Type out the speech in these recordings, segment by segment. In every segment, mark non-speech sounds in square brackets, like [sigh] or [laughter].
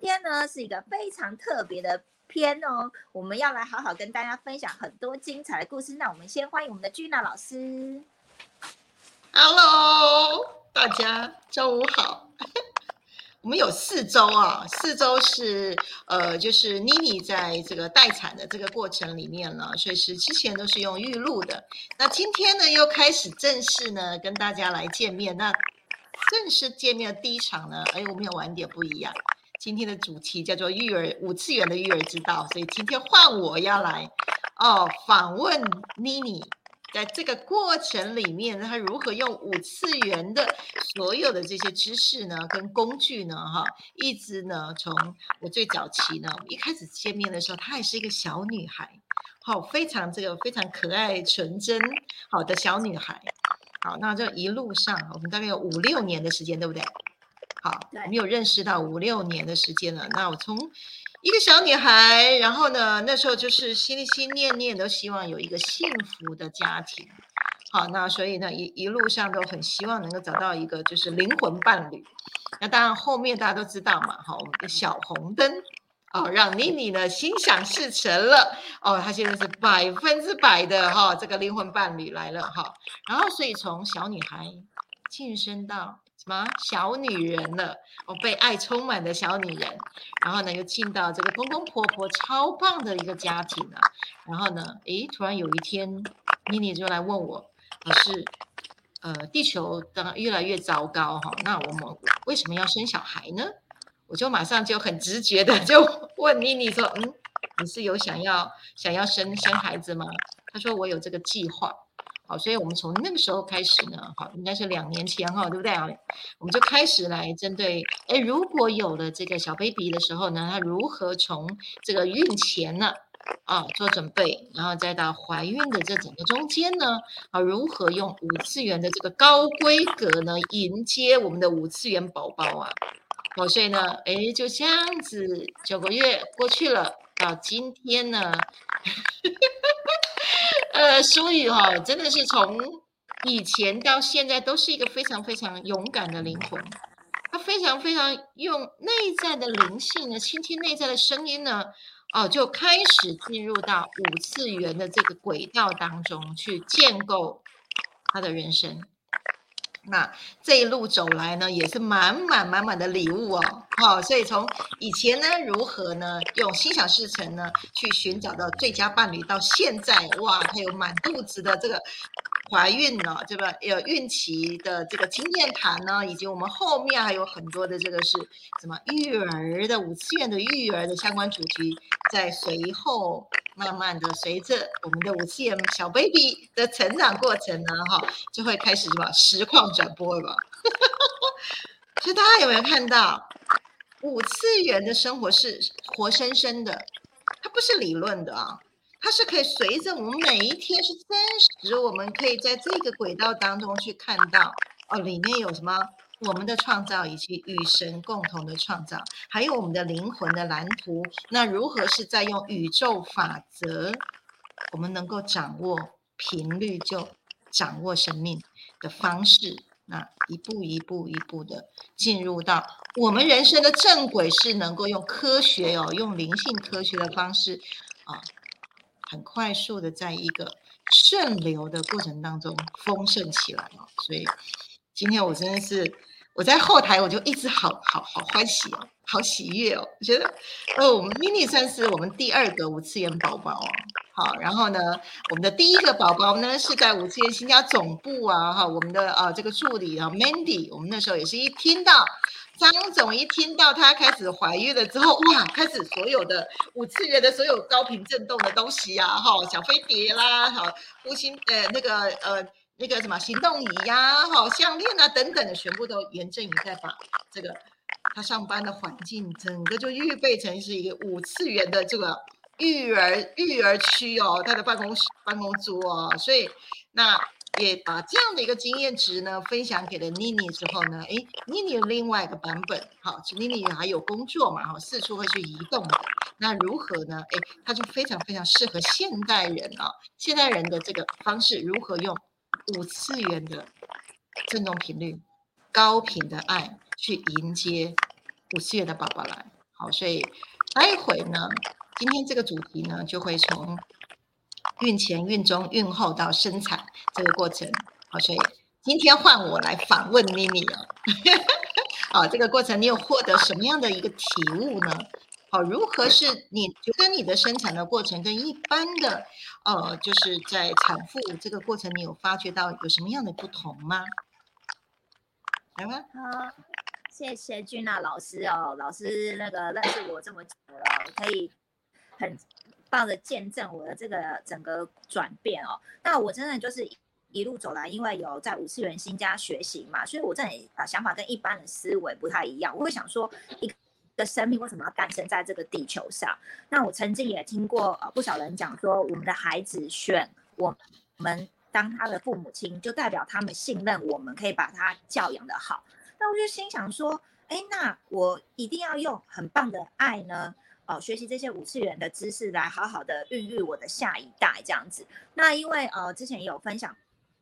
天呢是一个非常特别的篇哦，我们要来好好跟大家分享很多精彩的故事。那我们先欢迎我们的君娜老师。Hello，大家中午好。我们有四周啊，四周是呃，就是妮妮在这个待产的这个过程里面呢，所以是之前都是用预录的。那今天呢，又开始正式呢跟大家来见面。那正式见面的第一场呢，哎，我们有玩点不一样。今天的主题叫做育儿五次元的育儿之道，所以今天换我要来哦访问妮妮。在这个过程里面，她如何用五次元的所有的这些知识呢，跟工具呢，哈，一直呢，从我最早期呢，一开始见面的时候，她还是一个小女孩，好，非常这个非常可爱纯真好的小女孩，好，那这一路上，我们大概有五六年的时间，对不对？好，我们有认识到五六年的时间了，那我从。一个小女孩，然后呢，那时候就是心心念念都希望有一个幸福的家庭，好，那所以呢，一一路上都很希望能够找到一个就是灵魂伴侣。那当然后面大家都知道嘛，哈，我们的小红灯，哦，让妮妮呢心想事成了，哦，她现在是百分之百的哈这个灵魂伴侣来了哈，然后所以从小女孩晋升到。什么小女人了？哦，被爱充满的小女人，然后呢，又进到这个公公婆婆超棒的一个家庭啊。然后呢，诶，突然有一天，妮妮就来问我，老师，呃，地球当越来越糟糕哈，那我们为什么要生小孩呢？我就马上就很直觉的 [laughs] 就问妮妮说，嗯，你是有想要想要生生孩子吗？她说我有这个计划。好，所以我们从那个时候开始呢，好，应该是两年前哈，对不对啊？我们就开始来针对，哎，如果有了这个小 baby 的时候呢，他如何从这个孕前呢，啊，做准备，然后再到怀孕的这整个中间呢，啊，如何用五次元的这个高规格呢，迎接我们的五次元宝宝啊？好，所以呢，哎，就这样子，九个月过去了，到今天呢。呃，苏雨哈，真的是从以前到现在都是一个非常非常勇敢的灵魂，他非常非常用内在的灵性呢，倾听内在的声音呢，哦，就开始进入到五次元的这个轨道当中去建构他的人生。那这一路走来呢，也是满满满满的礼物哦，好，所以从以前呢，如何呢，用心想事成呢，去寻找到最佳伴侣，到现在哇，他有满肚子的这个怀孕了，这个？有孕期的这个经验谈呢，以及我们后面还有很多的这个是什么育儿的五次元的育儿的相关主题，在随后。慢慢的，随着我们的五次元小 baby 的成长过程呢，哈，就会开始什么实况转播了。[laughs] 所以大家有没有看到，五次元的生活是活生生的，它不是理论的啊，它是可以随着我们每一天是真实，我们可以在这个轨道当中去看到哦，里面有什么。我们的创造以及与神共同的创造，还有我们的灵魂的蓝图，那如何是在用宇宙法则，我们能够掌握频率，就掌握生命的方式，那一步一步一步的进入到我们人生的正轨，是能够用科学哦，用灵性科学的方式啊，很快速的在一个顺流的过程当中丰盛起来哦。所以今天我真的是。我在后台，我就一直好好好欢喜哦，好喜悦哦。我觉得，呃，我们 mini 算是我们第二个五次元宝宝哦。好，然后呢，我们的第一个宝宝呢是在五次元新家总部啊，哈，我们的啊这个助理啊 Mandy，我们那时候也是一听到张总一听到她开始怀孕了之后，哇，开始所有的五次元的所有高频震动的东西啊，哈，小飞碟啦，好，呼吸呃那个呃。那个什么行动仪呀、哈项链啊等等的，全部都严正宇在把这个他上班的环境整个就预备成是一个五次元的这个育儿育儿区哦，他的办公室办公桌哦，所以那也把这样的一个经验值呢分享给了妮妮之后呢，哎，妮妮有另外一个版本，好，妮妮还有工作嘛，哈，四处会去移动的，那如何呢？哎，他就非常非常适合现代人啊，现代人的这个方式如何用？五次元的振动频率，高频的爱去迎接五次元的宝宝来。好，所以待会呢，今天这个主题呢，就会从孕前、孕中、孕后到生产这个过程。好，所以今天换我来访问妮妮了。好，这个过程你有获得什么样的一个体悟呢？好，如何是你觉得你的生产的过程跟一般的呃，就是在产妇这个过程，你有发觉到有什么样的不同吗？来吧。好，谢谢君娜老师哦，老师那个认识我这么久了，可以很棒的见证我的这个整个转变哦。那我真的就是一路走来，因为有在五次元新家学习嘛，所以我这里啊想法跟一般的思维不太一样。我会想说一个。生命为什么要诞生在这个地球上？那我曾经也听过呃不少人讲说，我们的孩子选我们当他的父母亲，就代表他们信任我们，可以把他教养的好。那我就心想说，哎，那我一定要用很棒的爱呢，呃，学习这些五次元的知识，来好好的孕育我的下一代这样子。那因为呃之前也有分享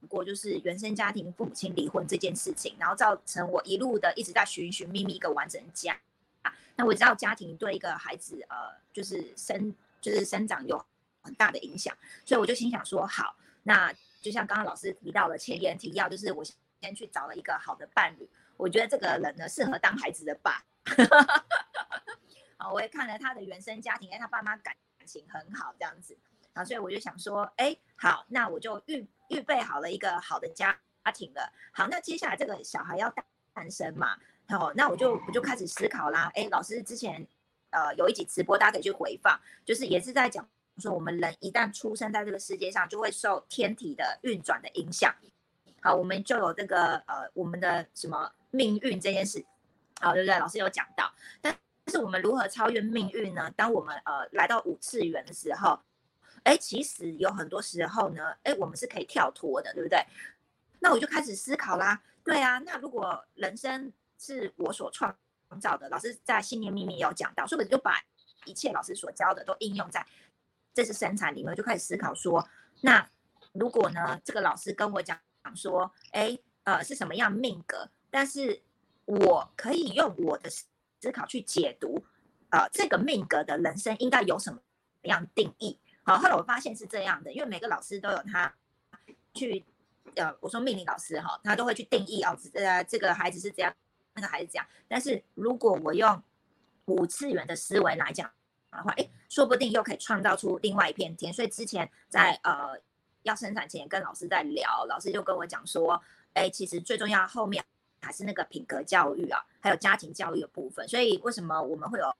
过，就是原生家庭父母亲离婚这件事情，然后造成我一路的一直在寻寻觅觅一个完整家啊。那我知道家庭对一个孩子，呃，就是生就是生长有很大的影响，所以我就心想说，好，那就像刚刚老师提到的前言提要，就是我先去找了一个好的伴侣，我觉得这个人呢适合当孩子的爸。[laughs] 啊，我也看了他的原生家庭，哎，他爸妈感情很好，这样子，啊，所以我就想说，哎，好，那我就预预备好了一个好的家家庭了。好，那接下来这个小孩要诞生嘛？好，那我就我就开始思考啦。哎，老师之前呃有一集直播，大家可以去回放，就是也是在讲说，我们人一旦出生在这个世界上，就会受天体的运转的影响。好，我们就有这个呃我们的什么命运这件事，好对不对？老师有讲到，但是我们如何超越命运呢？当我们呃来到五次元的时候，哎，其实有很多时候呢，哎，我们是可以跳脱的，对不对？那我就开始思考啦。对啊，那如果人生是我所创造的。老师在信念秘密有讲到，所以我就把一切老师所教的都应用在这次生产里面，就开始思考说，那如果呢，这个老师跟我讲讲说，哎，呃，是什么样命格？但是我可以用我的思考去解读，呃，这个命格的人生应该有什么样定义？好，后来我发现是这样的，因为每个老师都有他去，呃，我说命理老师哈，他都会去定义哦，呃，这个孩子是这样。那个孩子这样，但是如果我用五次元的思维来讲的话，哎，说不定又可以创造出另外一片天。所以之前在呃要生产前跟老师在聊，老师就跟我讲说，哎，其实最重要后面还是那个品格教育啊，还有家庭教育的部分。所以为什么我们会有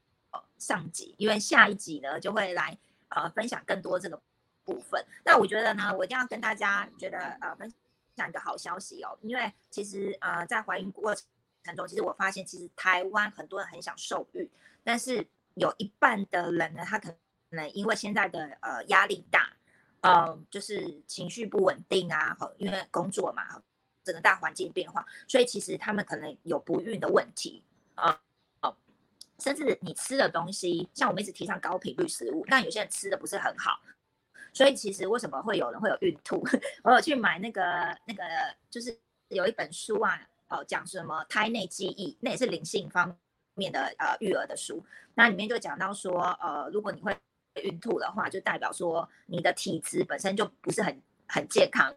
上集？因为下一集呢就会来呃分享更多这个部分。那我觉得呢，我一定要跟大家觉得呃分享一个好消息哦，因为其实呃在怀孕过程。中，其实我发现，其实台湾很多人很想受孕，但是有一半的人呢，他可能因为现在的呃压力大，呃，就是情绪不稳定啊，因为工作嘛，整个大环境变化，所以其实他们可能有不孕的问题啊，哦，甚至你吃的东西，像我们一直提倡高频率食物，但有些人吃的不是很好，所以其实为什么会有人会有孕吐？[laughs] 我有去买那个那个，就是有一本书啊。哦，讲什么胎内记忆，那也是灵性方面的呃育儿的书。那里面就讲到说，呃，如果你会孕吐的话，就代表说你的体质本身就不是很很健康，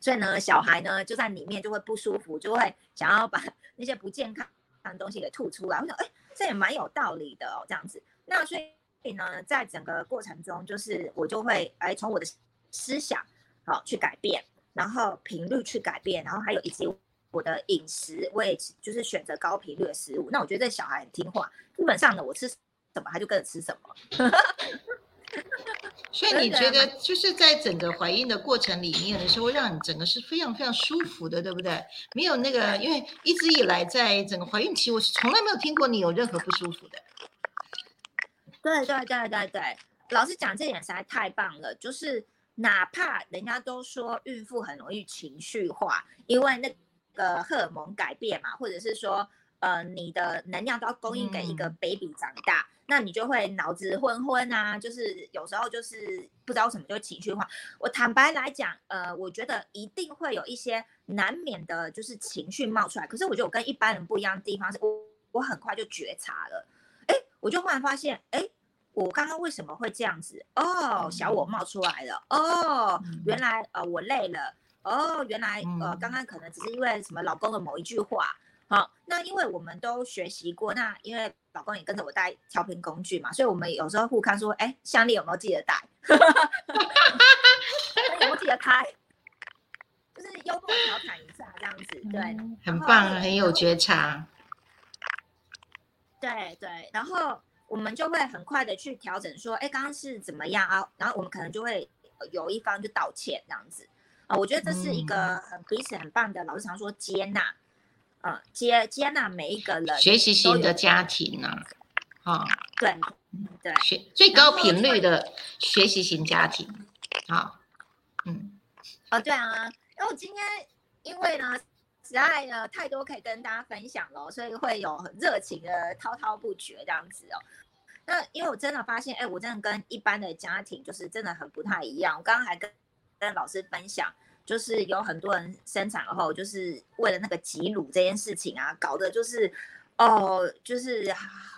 所以呢，小孩呢就在里面就会不舒服，就会想要把 [laughs] 那些不健康的东西给吐出来。我想，哎，这也蛮有道理的哦，这样子。那所以呢，在整个过程中，就是我就会哎从我的思想好去改变，然后频率去改变，然后还有以及。我的饮食，我也就是选择高频率的食物。那我觉得这小孩很听话，基本上呢，我吃什么他就跟着吃什么。[laughs] 所以你觉得就是在整个怀孕的过程里面的时候，让你整个是非常非常舒服的，对不对？没有那个，因为一直以来在整个怀孕期，我是从来没有听过你有任何不舒服的。[laughs] 对对对对对，老师讲这点实在太棒了。就是哪怕人家都说孕妇很容易情绪化，因为那。个荷尔蒙改变嘛，或者是说，呃，你的能量都要供应给一个 baby 长大，那你就会脑子昏昏啊，就是有时候就是不知道什么就情绪化。我坦白来讲，呃，我觉得一定会有一些难免的，就是情绪冒出来。可是我觉得我跟一般人不一样的地方是，我我很快就觉察了，哎，我就忽然发现，哎，我刚刚为什么会这样子？哦，小我冒出来了。哦，原来呃我累了。哦，原来呃刚刚可能只是因为什么老公的某一句话。好，那因为我们都学习过，那因为老公也跟着我带调频工具嘛，所以我们有时候互看说，哎，项链有没有记得带？[laughs] 有没有记得开？就是幽默调侃一下这样子，对，很棒，很有觉察。对对，然后我们就会很快的去调整，说，哎，刚刚是怎么样啊？然后我们可能就会有一方就道歉这样子啊。我觉得这是一个很彼此很棒的，老师常说接纳，嗯，接接纳每一个人，学习型的家庭呢，啊，对对，学最高频率的学习型家庭，啊，嗯，哦，对啊，因为我今天因为呢。实在呢太多可以跟大家分享了，所以会有很热情的滔滔不绝这样子哦。那因为我真的发现，哎，我真的跟一般的家庭就是真的很不太一样。我刚刚还跟跟老师分享，就是有很多人生产后就是为了那个挤乳这件事情啊，搞得就是哦，就是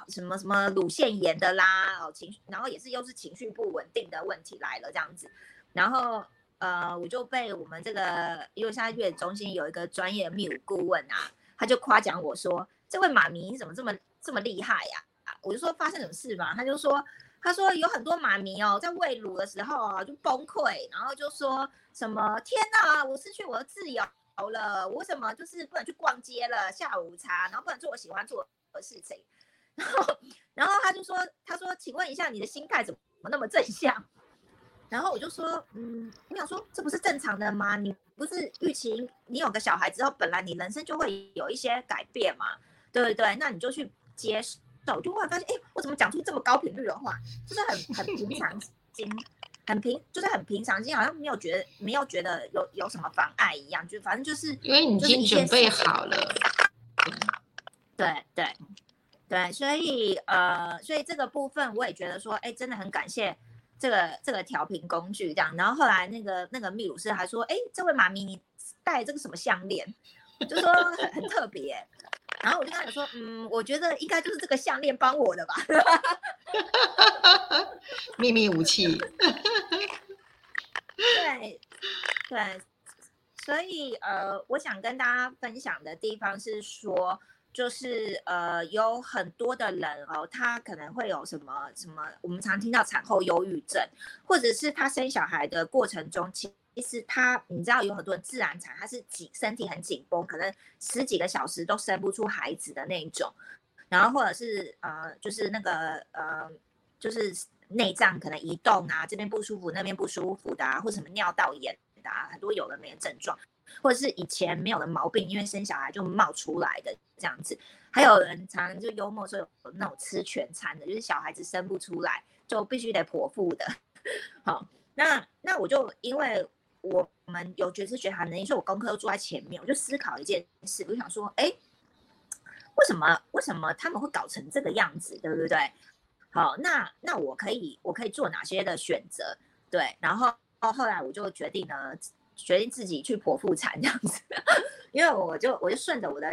什么什么乳腺炎的啦，哦情绪，然后也是又是情绪不稳定的问题来了这样子，然后。呃，我就被我们这个，因为现在月子中心有一个专业的泌乳顾问啊，他就夸奖我说：“这位妈咪你怎么这么这么厉害呀？”，我就说发生什么事嘛？他就说，他说有很多妈咪哦，在喂乳的时候啊就崩溃，然后就说什么：“天哪，我失去我的自由了，我什么就是不能去逛街了，下午茶，然后不能做我喜欢做的事情。[laughs] ”然后，然后他就说：“他说，请问一下，你的心态怎么那么正向？” [laughs] 然后我就说，嗯，我想说，这不是正常的吗？你不是预期你有个小孩之后，本来你人生就会有一些改变嘛，对不对？那你就去接受，就忽然发现，哎，我怎么讲出这么高频率的话，就是很很平常心，很平，就是很平常心，好像没有觉得没有觉得有有什么妨碍一样，就反正就是因为你已经准备好了，对对对，所以呃，所以这个部分我也觉得说，哎，真的很感谢。这个这个调频工具这样，然后后来那个那个秘鲁师还说，哎，这位妈咪你戴这个什么项链，就说很很特别，然后我就跟他说，嗯，我觉得应该就是这个项链帮我的吧，[laughs] 秘密武器，对对，所以呃，我想跟大家分享的地方是说。就是呃，有很多的人哦，他可能会有什么什么，我们常听到产后忧郁症，或者是他生小孩的过程中，其是他你知道有很多自然产，他是紧身体很紧绷，可能十几个小时都生不出孩子的那一种，然后或者是呃，就是那个呃，就是内脏可能移动啊，这边不舒服，那边不舒服的啊，或什么尿道炎的啊，很多有的没的症状。或者是以前没有的毛病，因为生小孩就冒出来的这样子。还有人常常就幽默说有那种吃全餐的，就是小孩子生不出来就必须得剖腹的。[laughs] 好，那那我就因为我们有觉知觉察能力，所以我功课都坐在前面，我就思考一件事，我就想说，哎，为什么为什么他们会搞成这个样子，对不对？好，那那我可以我可以做哪些的选择？对，然后后来我就决定呢。决定自己去剖腹产这样子，[laughs] 因为我就我就顺着我的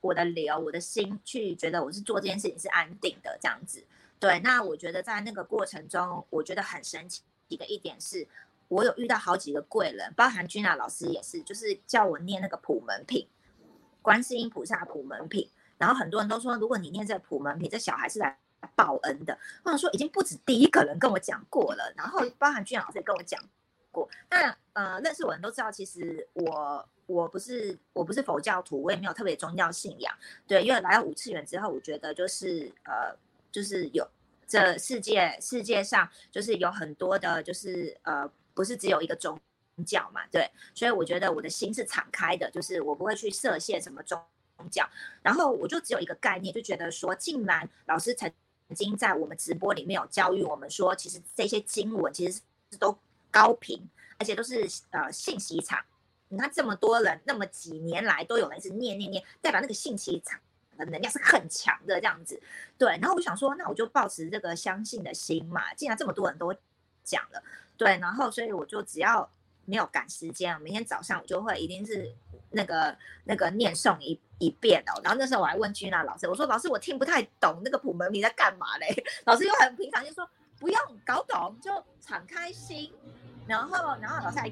我的流我的心去觉得我是做这件事情是安定的这样子。对，那我觉得在那个过程中，我觉得很神奇的一点是，我有遇到好几个贵人，包含君娜老师也是，就是叫我念那个普门品，观世音菩萨普门品。然后很多人都说，如果你念这个普门品，这小孩是来报恩的。或者说已经不止第一个人跟我讲过了，然后包含君娜老师也跟我讲。过那呃，认识我人都知道，其实我我不是我不是佛教徒，我也没有特别宗教信仰。对，因为来到五次元之后，我觉得就是呃，就是有这世界世界上就是有很多的，就是呃，不是只有一个宗教嘛。对，所以我觉得我的心是敞开的，就是我不会去设限什么宗教。然后我就只有一个概念，就觉得说，竟然老师曾经在我们直播里面有教育我们说，其实这些经文其实是都。高频，而且都是呃信息场。你看这么多人，那么几年来都有人是念念念，代表那个信息场的能量是很强的这样子。对，然后我想说，那我就保持这个相信的心嘛。既然这么多人都讲了，对，然后所以我就只要没有赶时间，每天早上我就会一定是那个那个念诵一一遍哦。然后那时候我还问君娜老师，我说老师我听不太懂那个普门你在干嘛嘞？[laughs] 老师又很平常就说不用搞懂，就敞开心。然后然后老师还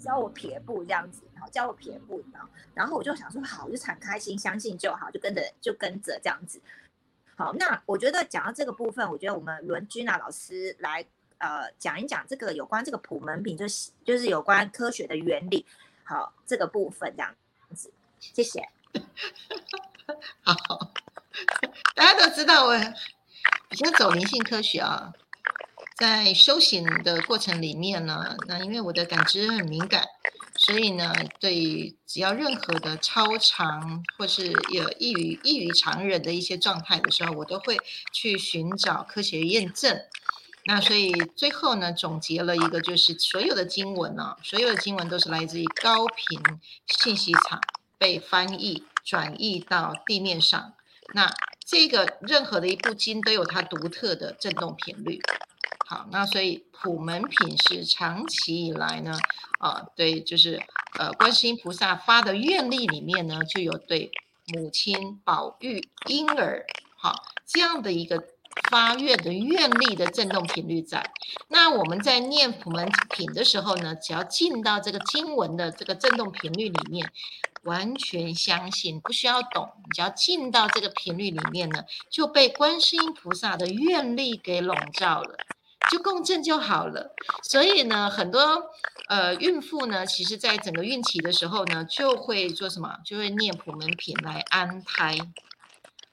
教我撇步这样子，然后教我撇步，然后然后我就想说好，就敞开心，相信就好，就跟着就跟着这样子。好，那我觉得讲到这个部分，我觉得我们轮君娜老师来。呃，讲一讲这个有关这个普门品，就是就是有关科学的原理，好这个部分这样子，谢谢。[laughs] 好，大家都知道我比较走灵性科学啊，在修行的过程里面呢，那因为我的感知很敏感，所以呢，对只要任何的超常或是有异于异于常人的一些状态的时候，我都会去寻找科学验证。那所以最后呢，总结了一个，就是所有的经文呢，所有的经文都是来自于高频信息场被翻译转译到地面上。那这个任何的一部经都有它独特的振动频率。好，那所以普门品是长期以来呢，啊，对，就是呃，观世音菩萨发的愿力里面呢，就有对母亲保育婴儿，好这样的一个。发愿的愿力的振动频率在，那我们在念普门品的时候呢，只要进到这个经文的这个振动频率里面，完全相信，不需要懂，只要进到这个频率里面呢，就被观世音菩萨的愿力给笼罩了，就共振就好了。所以呢，很多呃孕妇呢，其实在整个孕期的时候呢，就会做什么？就会念普门品来安胎。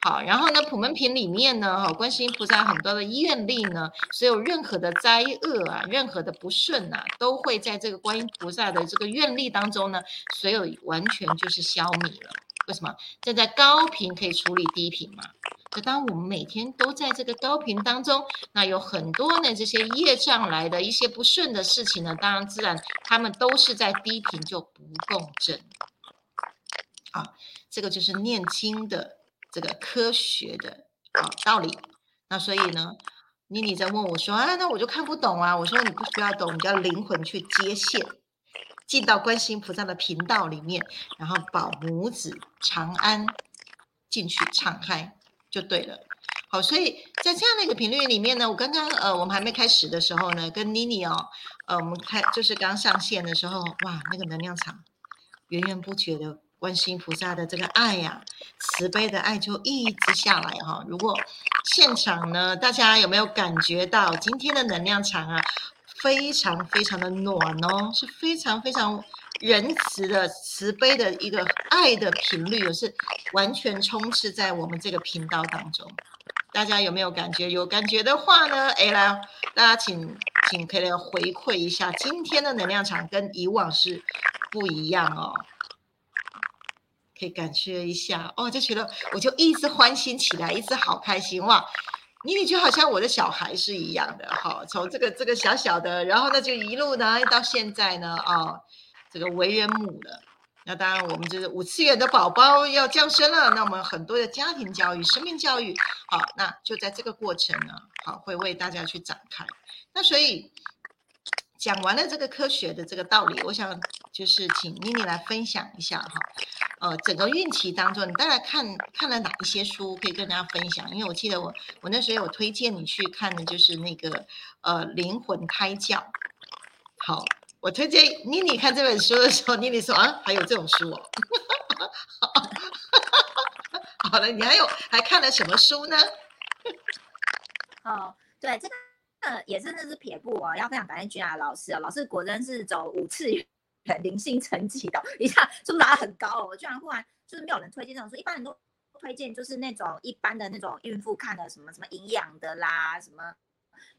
好，然后呢，普门品里面呢，哈，观世音菩萨很多的愿力呢，所有任何的灾厄啊，任何的不顺啊，都会在这个观音菩萨的这个愿力当中呢，所有完全就是消弭了。为什么？站在高频可以处理低频嘛？可当我们每天都在这个高频当中，那有很多呢这些业障来的一些不顺的事情呢，当然自然他们都是在低频就不共振。啊，这个就是念经的。这个科学的啊道理，那所以呢，妮妮在问我说啊，那我就看不懂啊。我说你不需要懂，你要灵魂去接线，进到观世音菩萨的频道里面，然后保母子长安进去敞开就对了。好，所以在这样的一个频率里面呢，我刚刚呃，我们还没开始的时候呢，跟妮妮哦，呃，我们开就是刚上线的时候，哇，那个能量场源源不绝的。观世音菩萨的这个爱呀，慈悲的爱就一直下来哈。如果现场呢，大家有没有感觉到今天的能量场啊，非常非常的暖哦，是非常非常仁慈的慈悲的一个爱的频率，也是完全充斥在我们这个频道当中。大家有没有感觉？有感觉的话呢，哎，来，大家请请可以来回馈一下，今天的能量场跟以往是不一样哦。可以感觉一下哦，就觉得我就一直欢欣起来，一直好开心哇！妮妮就好像我的小孩是一样的哈，从这个这个小小的，然后呢就一路呢到现在呢哦，这个为人母了。那当然我们就是五次元的宝宝要降生了，那我们很多的家庭教育、生命教育，好，那就在这个过程呢，好会为大家去展开。那所以讲完了这个科学的这个道理，我想就是请妮妮来分享一下哈。呃，整个孕期当中，你大概看看了哪一些书可以跟大家分享？因为我记得我我那时候有推荐你去看的，就是那个呃灵魂胎教。好，我推荐妮妮看这本书的时候，妮妮说啊，还有这种书哦。[laughs] 好了，你还有还看了什么书呢？[laughs] 哦，对，这个也真的是撇步哦，要非常感谢君雅老师啊，老师果真是走五次。很 [laughs] 灵性层级的，一下是不是拉很高？我居然忽然就是没有人推荐这种书，一般人都推荐就是那种一般的那种孕妇看的什么什么营养的啦，什么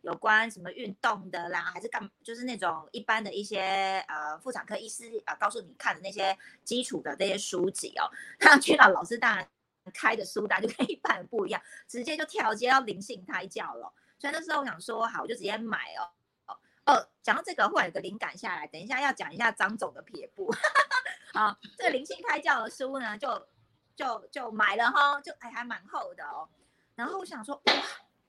有关什么运动的啦，还是干就是那种一般的一些呃妇产科医师啊告诉你看的那些基础的这些书籍哦。那去到老师当然开的书单就跟一般人不一样，直接就跳接到灵性胎教了。所以那时候我想说好，我就直接买哦。哦，讲到这个，忽然有个灵感下来，等一下要讲一下张总的撇步。[laughs] 好，这个灵性胎教的书呢，就就就买了哈，就哎还蛮厚的哦。然后我想说，哇，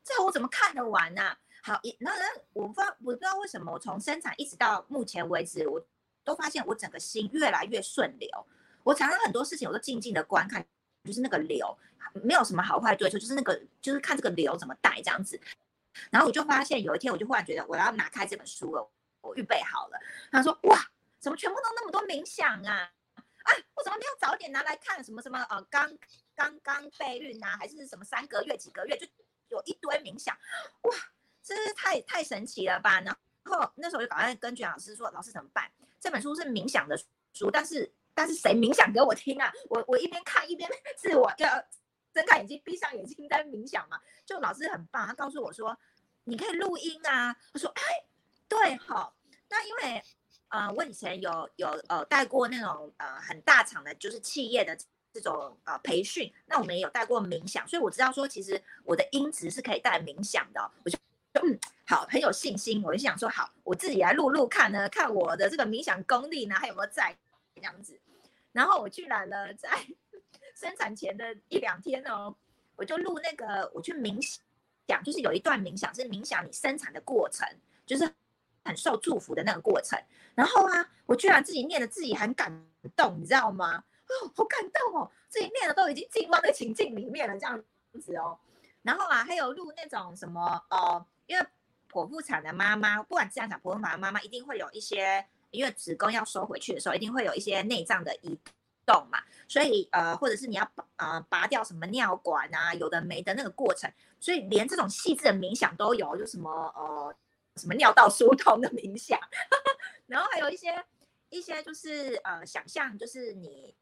这我怎么看得完呢？好，然后呢，我不知道我不知道为什么，我从生产一直到目前为止，我都发现我整个心越来越顺流。我常常很多事情我都静静的观看，就是那个流，没有什么好坏对错，就是那个就是看这个流怎么带这样子。然后我就发现有一天，我就忽然觉得我要拿开这本书了，我预备好了。他说：“哇，怎么全部都那么多冥想啊？啊，我怎么没有早点拿来看？什么什么呃，刚刚刚备孕啊，还是什么三个月几个月就有一堆冥想？哇，真是太太神奇了吧？然后那时候就赶快跟卷老师说：老师怎么办？这本书是冥想的书，但是但是谁冥想给我听啊？我我一边看一边 [laughs] 自我要。”睁开眼睛，闭上眼睛在冥想嘛？就老师很棒，他告诉我说，你可以录音啊。我说，哎，对，好。那因为，呃，我以前有有呃带过那种呃很大厂的，就是企业的这种呃培训，那我们也有带过冥想，所以我知道说，其实我的音质是可以带冥想的。我就嗯，好，很有信心。我就想说，好，我自己来录录看呢，看我的这个冥想功力呢，还有没有在这样子。然后我居然呢，在。生产前的一两天哦，我就录那个，我去冥想，就是有一段冥想是冥想你生产的过程，就是很受祝福的那个过程。然后啊，我居然自己念的自己很感动，你知道吗？哦，好感动哦，自己念的都已经进入那情境里面了，这样子哦。然后啊，还有录那种什么呃，因为剖腹产的妈妈，不管自然产剖腹产的妈妈，一定会有一些，因为子宫要收回去的时候，一定会有一些内脏的移。动嘛，所以呃，或者是你要呃拔掉什么尿管啊，有的没的那个过程，所以连这种细致的冥想都有，就什么呃什么尿道疏通的冥想，[laughs] 然后还有一些一些就是呃想象，就是你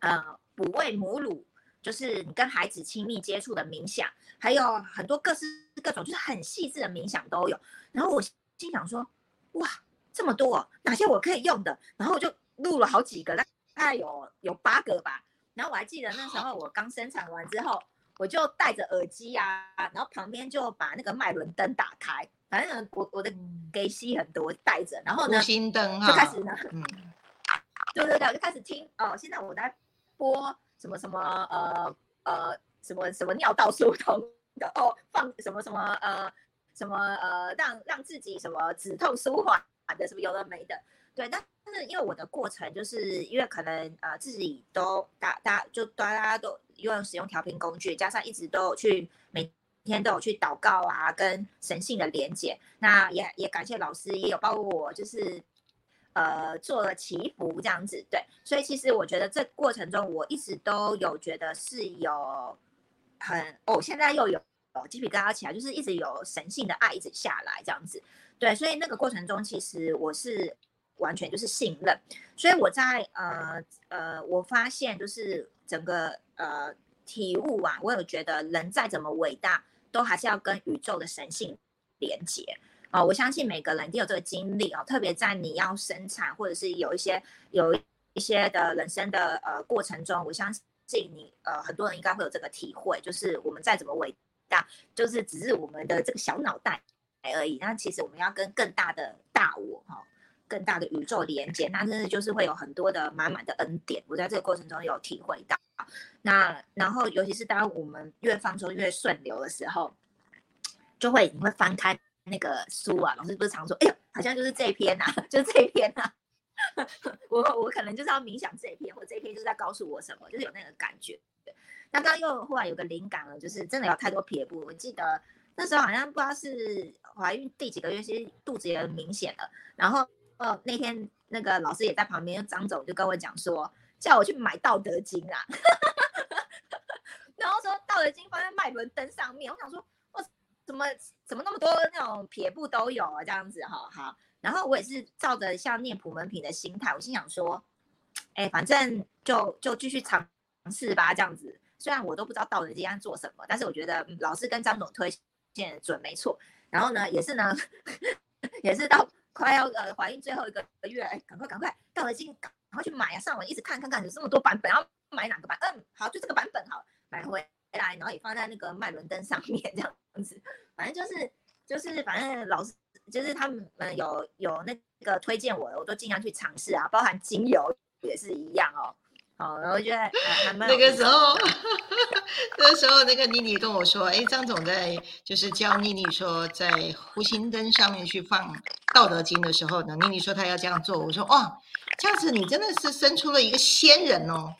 呃哺喂母乳，就是你跟孩子亲密接触的冥想，还有很多各式各种，就是很细致的冥想都有。然后我心想说，哇，这么多，哪些我可以用的？然后我就录了好几个。大概有有八个吧，然后我还记得那时候我刚生产完之后，我就戴着耳机啊，然后旁边就把那个脉轮灯打开，反正我我的给吸很多戴着，然后呢，心灯就开始呢，嗯，[laughs] 对对对，就开始听。哦，现在我在播什么什么呃呃什么什么尿道疏通的哦，放什么什么呃什么呃让让自己什么止痛舒缓的什么有的没的，对，但。是因为我的过程，就是因为可能呃自己都大大就大家都用使用调频工具，加上一直都有去每天都有去祷告啊，跟神性的连接。那也也感谢老师，也有包括我，就是呃做了祈福这样子。对，所以其实我觉得这过程中，我一直都有觉得是有很哦，现在又有鸡皮疙瘩起来，就是一直有神性的爱一直下来这样子。对，所以那个过程中，其实我是。完全就是信任，所以我在呃呃，我发现就是整个呃体悟啊，我有觉得人再怎么伟大，都还是要跟宇宙的神性连接啊。我相信每个人都有这个经历啊，特别在你要生产或者是有一些有一些的人生的呃过程中，我相信你呃很多人应该会有这个体会，就是我们再怎么伟大，就是只是我们的这个小脑袋而已。那其实我们要跟更大的大我哈。更大的宇宙连接，那真的就是会有很多的满满的恩典。我在这个过程中有体会到。那然后，尤其是当我们越放松越顺流的时候，就会你会翻开那个书啊，老师不是常说，哎呦，好像就是这篇呐，[laughs] 就是这篇呐。[laughs] 我我可能就是要冥想这一篇，或这一篇就是在告诉我什么，就是有那个感觉。那刚又忽然有个灵感了，就是真的有太多撇步。我记得那时候好像不知道是怀孕第几个月，其实肚子也很明显了，然后。哦，那天那个老师也在旁边，张总就跟我讲说，叫我去买《道德经》啊，[laughs] 然后说《道德经》放在脉轮灯上面，我想说，我怎么怎么那么多那种撇步都有啊，这样子哈，好，然后我也是照着像念普门品的心态，我心想说，哎，反正就就继续尝试吧，这样子，虽然我都不知道《道德经》在做什么，但是我觉得老师跟张总推荐准没错，然后呢，也是呢，[laughs] 也是到。快要呃怀孕最后一个月，哎，赶快赶快，到了经赶快去买啊！上网一直看看看，有这么多版本，要买哪个版？嗯，好，就这个版本好，买回来，然后也放在那个麦伦灯上面这样子。[laughs] 反正就是就是反正老师就是他们有有那个推荐我，我都尽量去尝试啊，包含精油也是一样哦。哦，我觉得还蛮那个时候，[laughs] 那个时候那个妮妮跟我说，哎，张总在就是教妮妮说，在湖心灯上面去放《道德经》的时候呢，妮妮说她要这样做，我说哇，这样子你真的是生出了一个仙人哦。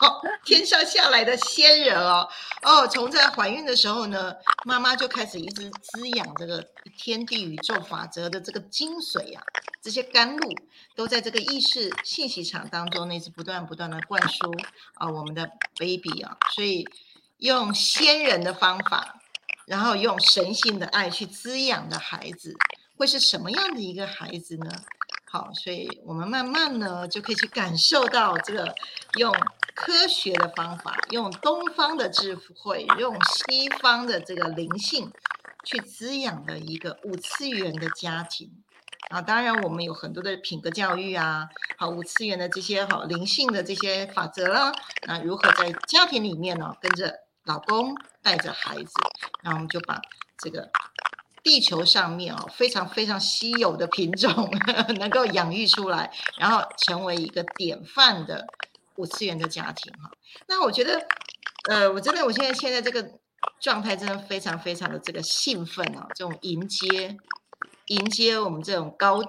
哦，[laughs] 天上下来的仙人哦，哦，从在怀孕的时候呢，妈妈就开始一直滋养这个天地宇宙法则的这个精髓啊，这些甘露都在这个意识信息场当中，那直不断不断的灌输啊，我们的 baby 啊，所以用仙人的方法，然后用神性的爱去滋养的孩子，会是什么样的一个孩子呢？好，所以我们慢慢呢就可以去感受到这个用。科学的方法，用东方的智慧，用西方的这个灵性去滋养的一个五次元的家庭啊！当然，我们有很多的品格教育啊，好五次元的这些好灵性的这些法则啦，那如何在家庭里面呢，跟着老公带着孩子，那我们就把这个地球上面哦非常非常稀有的品种 [laughs] 能够养育出来，然后成为一个典范的。五次元的家庭哈，那我觉得，呃，我真的我现在现在这个状态真的非常非常的这个兴奋啊，这种迎接迎接我们这种高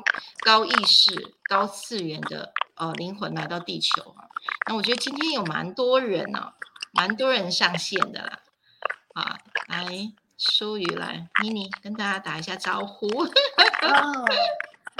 高意识、高次元的呃灵魂来到地球啊。那我觉得今天有蛮多人呢，蛮多人上线的啦。啊，来，淑宇来，妮妮跟大家打一下招呼。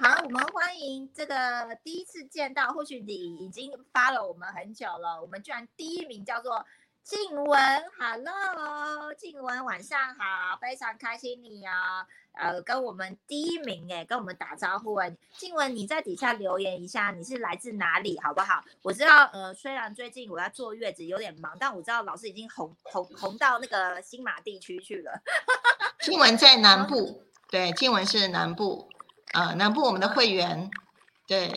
好，我们欢迎这个第一次见到，或许你已经发了我们很久了。我们居然第一名叫做静文，Hello，静文晚上好，非常开心你啊，呃，跟我们第一名哎，跟我们打招呼哎，静文你在底下留言一下，你是来自哪里好不好？我知道呃，虽然最近我要坐月子有点忙，但我知道老师已经红红红到那个新马地区去了。[laughs] 静文在南部，对，静文是南部。啊，南部我们的会员，对，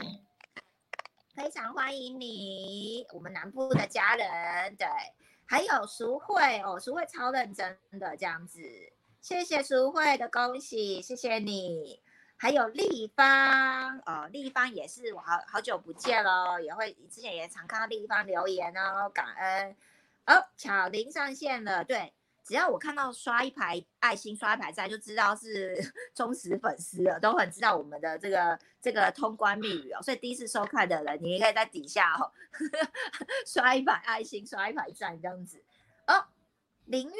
非常欢迎你，我们南部的家人，对，还有淑慧哦，淑慧超认真的这样子，谢谢淑慧的恭喜，谢谢你，还有立方哦，立方也是我好好久不见了，也会之前也常看到立方留言哦，感恩哦，巧玲上线了，对。只要我看到刷一排爱心、刷一排赞，就知道是 [laughs] 忠实粉丝了，都很知道我们的这个这个通关密语哦。所以第一次收看的人，你也可以在底下哦 [laughs] 刷一排爱心、刷一排赞这样子哦。林月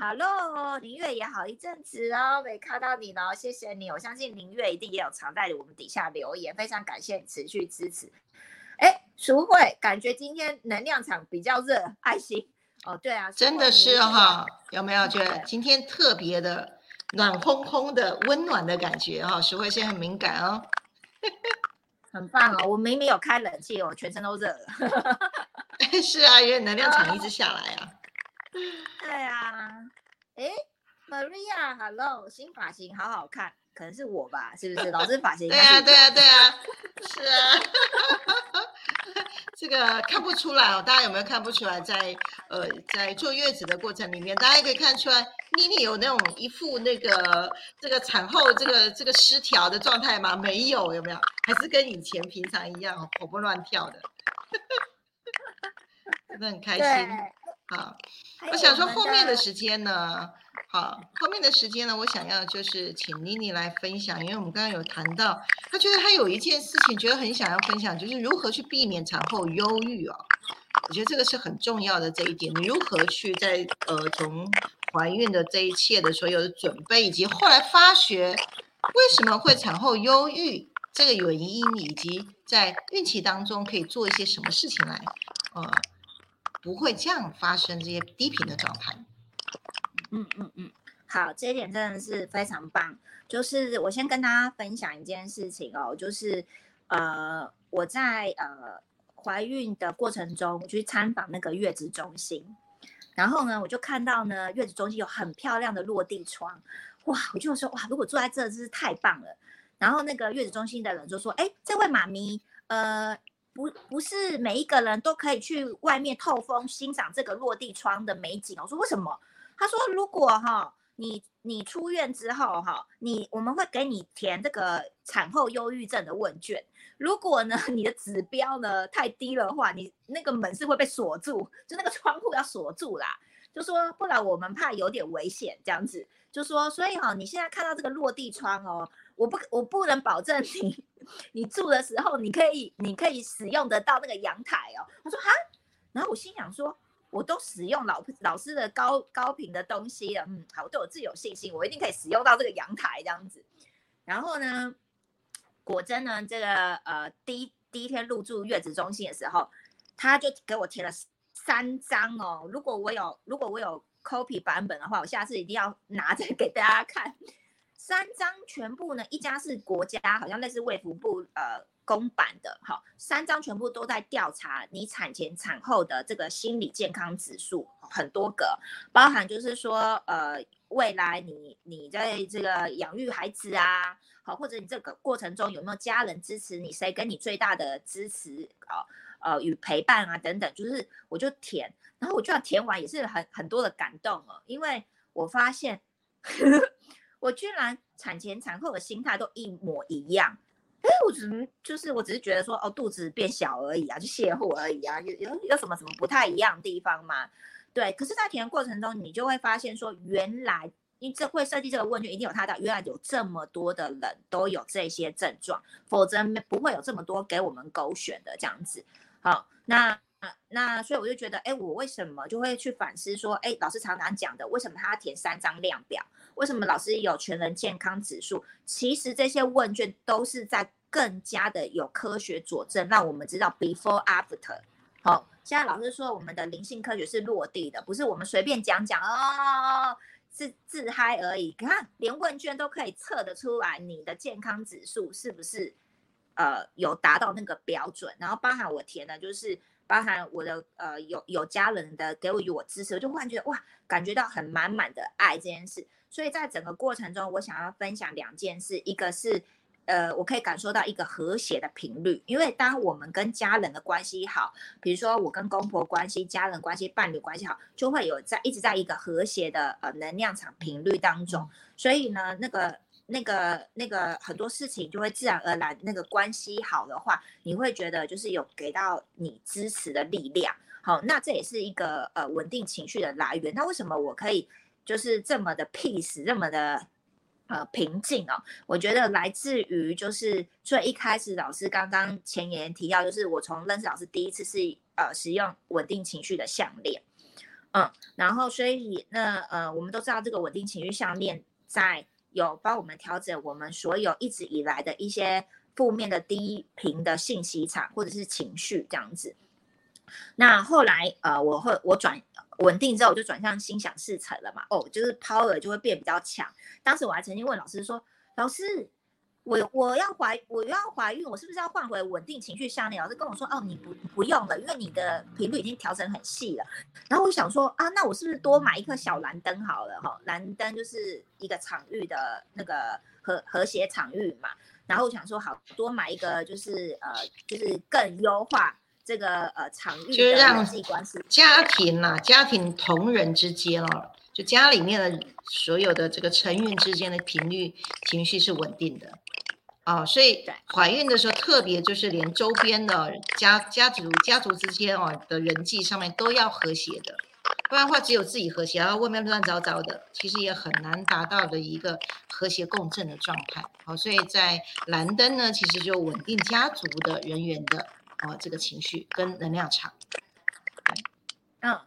，Hello，林月也好一阵子哦，没看到你了，谢谢你。我相信林月一定也有常在我们底下留言，非常感谢你持续支持。哎，淑慧，感觉今天能量场比较热，爱心。哦，对啊，真的是哈，有没有觉得今天特别的暖烘烘的温暖的感觉哈？石慧现在很敏感哦，[laughs] 很棒哦！我明明有开冷气，我全身都热了。[laughs] 是啊，因为能量场一直 [laughs] 下来啊。对啊，哎，Maria，Hello，新发型好好看，可能是我吧？是不是？老师发型？对啊，对啊，对啊，是啊。[laughs] 这个看不出来哦，大家有没有看不出来？在呃，在坐月子的过程里面，大家可以看出来，妮妮有那种一副那个这个产后这个这个失调的状态吗？没有，有没有？还是跟以前平常一样活蹦乱跳的，[laughs] 真的很开心。好，我想说后面的时间呢？好，后面的时间呢，我想要就是请妮妮来分享，因为我们刚刚有谈到，她觉得她有一件事情觉得很想要分享，就是如何去避免产后忧郁哦。我觉得这个是很重要的这一点，你如何去在呃从怀孕的这一切的所有的准备，以及后来发觉为什么会产后忧郁这个原因，以及在孕期当中可以做一些什么事情来，呃，不会这样发生这些低频的状态。嗯嗯嗯，好，这一点真的是非常棒。就是我先跟大家分享一件事情哦，就是呃，我在呃怀孕的过程中去参访那个月子中心，然后呢，我就看到呢月子中心有很漂亮的落地窗，哇，我就说哇，如果坐在这真是太棒了。然后那个月子中心的人就说，哎，这位妈咪，呃，不不是每一个人都可以去外面透风欣赏这个落地窗的美景。我说为什么？他说：“如果哈你你出院之后哈，你我们会给你填这个产后忧郁症的问卷。如果呢 [laughs] 你的指标呢太低的话，你那个门是会被锁住，就那个窗户要锁住啦。就说不然我们怕有点危险这样子。就说所以哈，你现在看到这个落地窗哦，我不我不能保证你 [laughs] 你住的时候你可以你可以使用得到那个阳台哦。他说哈，然后我心想说。我都使用老老师的高高频的东西了，嗯，好，对我自己有信心，我一定可以使用到这个阳台这样子。然后呢，果真呢，这个呃，第一第一天入住月子中心的时候，他就给我填了三张哦。如果我有如果我有 copy 版本的话，我下次一定要拿着给大家看。三张全部呢，一家是国家，好像类似卫福部呃。公版的，好，三张全部都在调查你产前产后的这个心理健康指数，很多个，包含就是说，呃，未来你你在这个养育孩子啊，好，或者你这个过程中有没有家人支持你，谁给你最大的支持啊，呃，与陪伴啊等等，就是我就填，然后我就要填完也是很很多的感动哦，因为我发现我居然产前产后的心态都一模一样。哎，我只是就是我只是觉得说，哦，肚子变小而已啊，就卸货而已啊，有有有什么什么不太一样的地方吗？对，可是，在填的过程中，你就会发现说，原来你这会设计这个问卷，一定有他的，原来有这么多的人都有这些症状，否则不会有这么多给我们勾选的这样子。好，那那所以我就觉得，哎，我为什么就会去反思说，哎，老师常常讲的，为什么他要填三张量表？为什么老师有全人健康指数？其实这些问卷都是在更加的有科学佐证，让我们知道 before after。好，现在老师说我们的灵性科学是落地的，不是我们随便讲讲哦，是自嗨而已。你看，连问卷都可以测得出来你的健康指数是不是呃有达到那个标准，然后包含我填的，就是包含我的呃有有家人的给我与我支持，我就忽然觉得哇，感觉到很满满的爱这件事。所以在整个过程中，我想要分享两件事，一个是，呃，我可以感受到一个和谐的频率，因为当我们跟家人的关系好，比如说我跟公婆关系、家人关系、伴侣关系好，就会有在一直在一个和谐的呃能量场频率当中，所以呢，那个那个那个很多事情就会自然而然，那个关系好的话，你会觉得就是有给到你支持的力量，好，那这也是一个呃稳定情绪的来源。那为什么我可以？就是这么的 peace，这么的呃平静哦。我觉得来自于就是最一开始老师刚刚前言提到，就是我从认识老师第一次是呃使用稳定情绪的项链，嗯，然后所以那呃我们都知道这个稳定情绪项链在有帮我们调整我们所有一直以来的一些负面的低频的信息场或者是情绪这样子。那后来呃我会我转。稳定之后，我就转向心想事成了嘛。哦，就是 power 就会变比较强。当时我还曾经问老师说：“老师，我我要怀我要怀孕，我是不是要换回稳定情绪项链？”老师跟我说：“哦，你不不用了，因为你的频率已经调整很细了。”然后我想说：“啊，那我是不是多买一颗小蓝灯好了？哈，蓝灯就是一个场域的那个和和谐场域嘛。然后我想说，好多买一个，就是呃，就是更优化。”这个呃场域人际关系家庭呐，家庭同人之间哦，就家里面的所有的这个成员之间的频率情绪是稳定的哦，所以怀孕的时候特别就是连周边的家家族家族之间哦的人际上面都要和谐的，不然的话只有自己和谐，然后外面乱糟糟的，其实也很难达到的一个和谐共振的状态。好，所以在蓝灯呢，其实就稳定家族的人员的。哦，这个情绪跟能量场，嗯，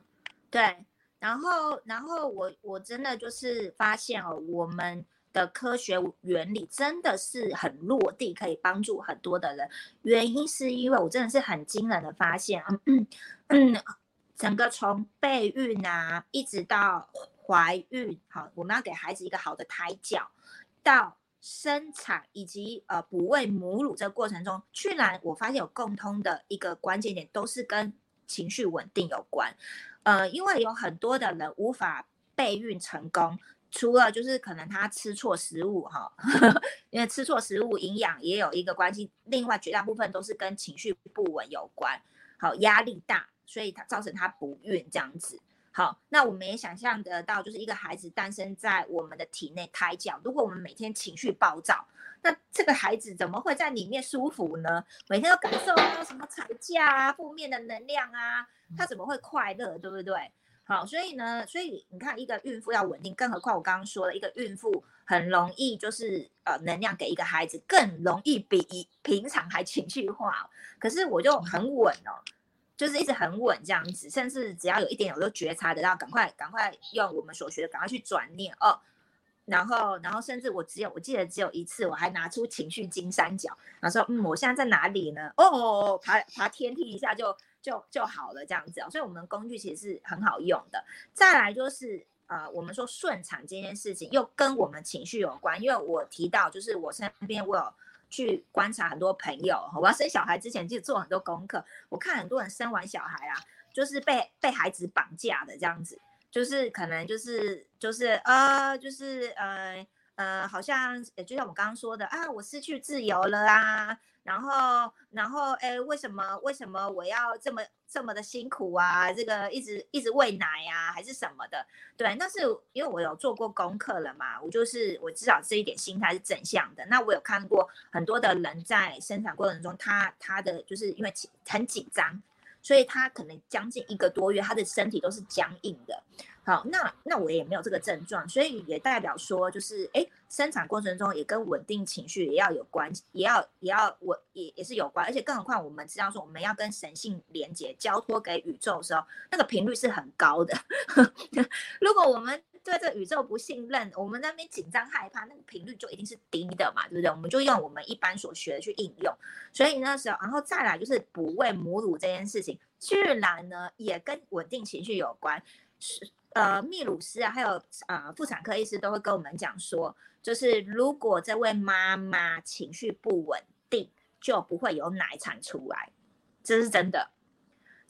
对，然后，然后我我真的就是发现哦，我们的科学原理真的是很落地，可以帮助很多的人。原因是因为我真的是很惊人的发现，嗯嗯，整个从备孕啊，一直到怀孕，好，我们要给孩子一个好的胎教，到。生产以及呃哺喂母乳这个过程中，居然我发现有共通的一个关键点，都是跟情绪稳定有关。呃，因为有很多的人无法备孕成功，除了就是可能他吃错食物哈，[laughs] 因为吃错食物营养也有一个关系，另外绝大部分都是跟情绪不稳有关。好，压力大，所以他造成他不孕这样子。好，那我们也想象得到，就是一个孩子诞生在我们的体内胎教，如果我们每天情绪暴躁，那这个孩子怎么会在里面舒服呢？每天都感受到什么吵架啊、负面的能量啊，他怎么会快乐？对不对？好，所以呢，所以你看，一个孕妇要稳定，更何况我刚刚说了一个孕妇很容易就是呃能量给一个孩子更容易比平常还情绪化，可是我就很稳哦。就是一直很稳这样子，甚至只要有一点我都觉察得到，赶快赶快用我们所学的，赶快去转念哦。然后然后甚至我只有我记得只有一次，我还拿出情绪金三角，然后说嗯，我现在在哪里呢？哦，爬爬天梯一下就就就好了这样子哦。所以我们工具其实是很好用的。再来就是呃，我们说顺产这件事情又跟我们情绪有关，因为我提到就是我身边我有。去观察很多朋友，我要生小孩之前就做很多功课。我看很多人生完小孩啊，就是被被孩子绑架的这样子，就是可能就是就是呃就是呃呃，好像就像我刚刚说的啊，我失去自由了啊。然后，然后，哎，为什么？为什么我要这么这么的辛苦啊？这个一直一直喂奶呀，还是什么的？对，那是因为我有做过功课了嘛，我就是我至少这一点心态是正向的。那我有看过很多的人在生产过程中，他他的就是因为很紧张，所以他可能将近一个多月，他的身体都是僵硬的。好，那那我也没有这个症状，所以也代表说，就是哎，生产过程中也跟稳定情绪也要有关，也要也要我也也是有关，而且更何况我们知道说，我们要跟神性连接、交托给宇宙的时候，那个频率是很高的。[laughs] 如果我们对这宇宙不信任，我们那边紧张害怕，那个频率就一定是低的嘛，对不对？我们就用我们一般所学的去应用。所以那时候，然后再来就是哺喂母乳这件事情，居然呢也跟稳定情绪有关，是。呃，泌乳师啊，还有呃妇产科医师都会跟我们讲说，就是如果这位妈妈情绪不稳定，就不会有奶产出来，这是真的。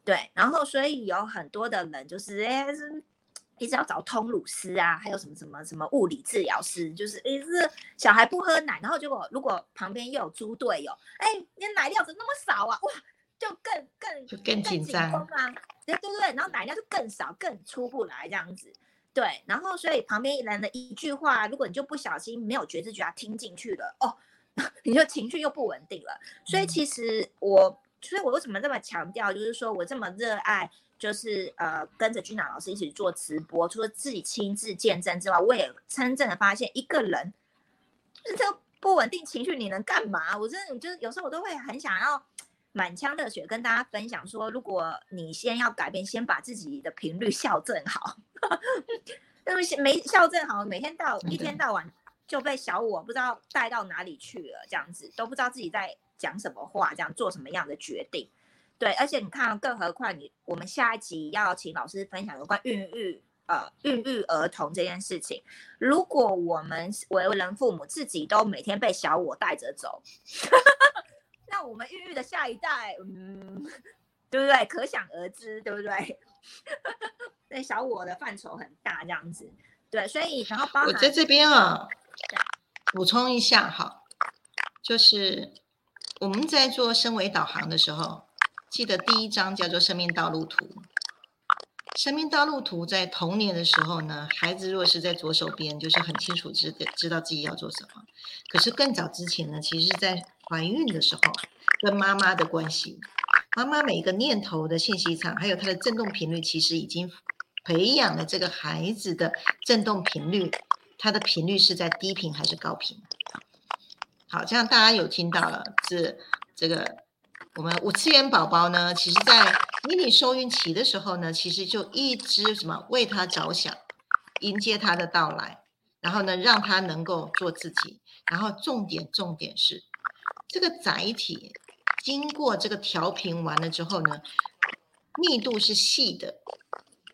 对，然后所以有很多的人就是哎是一直要找通乳师啊，还有什么什么什么物理治疗师，就是哎是小孩不喝奶，然后结果如果旁边又有猪队友，哎，你奶量怎么那么少啊？哇！就更更就更紧张啊，对对对，然后奶量就更少，更出不来这样子，对，然后所以旁边人的一句话，如果你就不小心没有觉知觉他听进去了，哦，[laughs] 你就情绪又不稳定了。所以其实我，所以我为什么这么强调，就是说我这么热爱，就是呃跟着君娜老师一起做直播，除了自己亲自见证之外，我也真正的发现一个人这不稳定情绪你能干嘛？我真的就是有时候我都会很想要。满腔热血跟大家分享说，如果你先要改变，先把自己的频率校正好。[laughs] 那么没校正好，每天到一天到晚就被小我不知道带到哪里去了，这样子都不知道自己在讲什么话，这样做什么样的决定。对，而且你看，更何况你我们下一集要请老师分享有关孕育呃孕育儿童这件事情。如果我们为人父母自己都每天被小我带着走。[laughs] 那我们孕育的下一代，嗯，对不对？可想而知，对不对？[laughs] 那小我的范畴很大，这样子，对，所以然后包我在这边啊，补充一下哈，就是我们在做升维导航的时候，记得第一章叫做生命道路图。生命道路图在童年的时候呢，孩子若是在左手边，就是很清楚知知道自己要做什么。可是更早之前呢，其实在怀孕的时候，跟妈妈的关系，妈妈每一个念头的信息场，还有它的振动频率，其实已经培养了这个孩子的振动频率，它的频率是在低频还是高频？好，这样大家有听到了，是这个。我们五次元宝宝呢，其实在迷你受孕期的时候呢，其实就一直什么为他着想，迎接他的到来，然后呢，让他能够做自己。然后重点重点是，这个载体经过这个调频完了之后呢，密度是细的，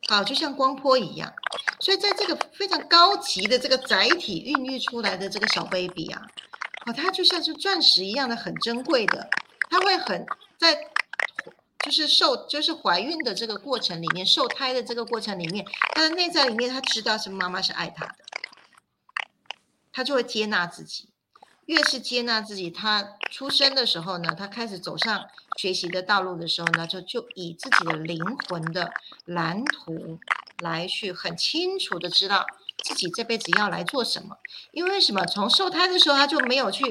好，就像光波一样。所以在这个非常高级的这个载体孕育出来的这个小 baby 啊，哦，它就像是钻石一样的很珍贵的。他会很在，就是受就是怀孕的这个过程里面，受胎的这个过程里面，他的内在里面他知道是妈妈是爱他的，他就会接纳自己。越是接纳自己，他出生的时候呢，他开始走上学习的道路的时候呢，就就以自己的灵魂的蓝图来去很清楚的知道自己这辈子要来做什么。因为什么？从受胎的时候他就没有去，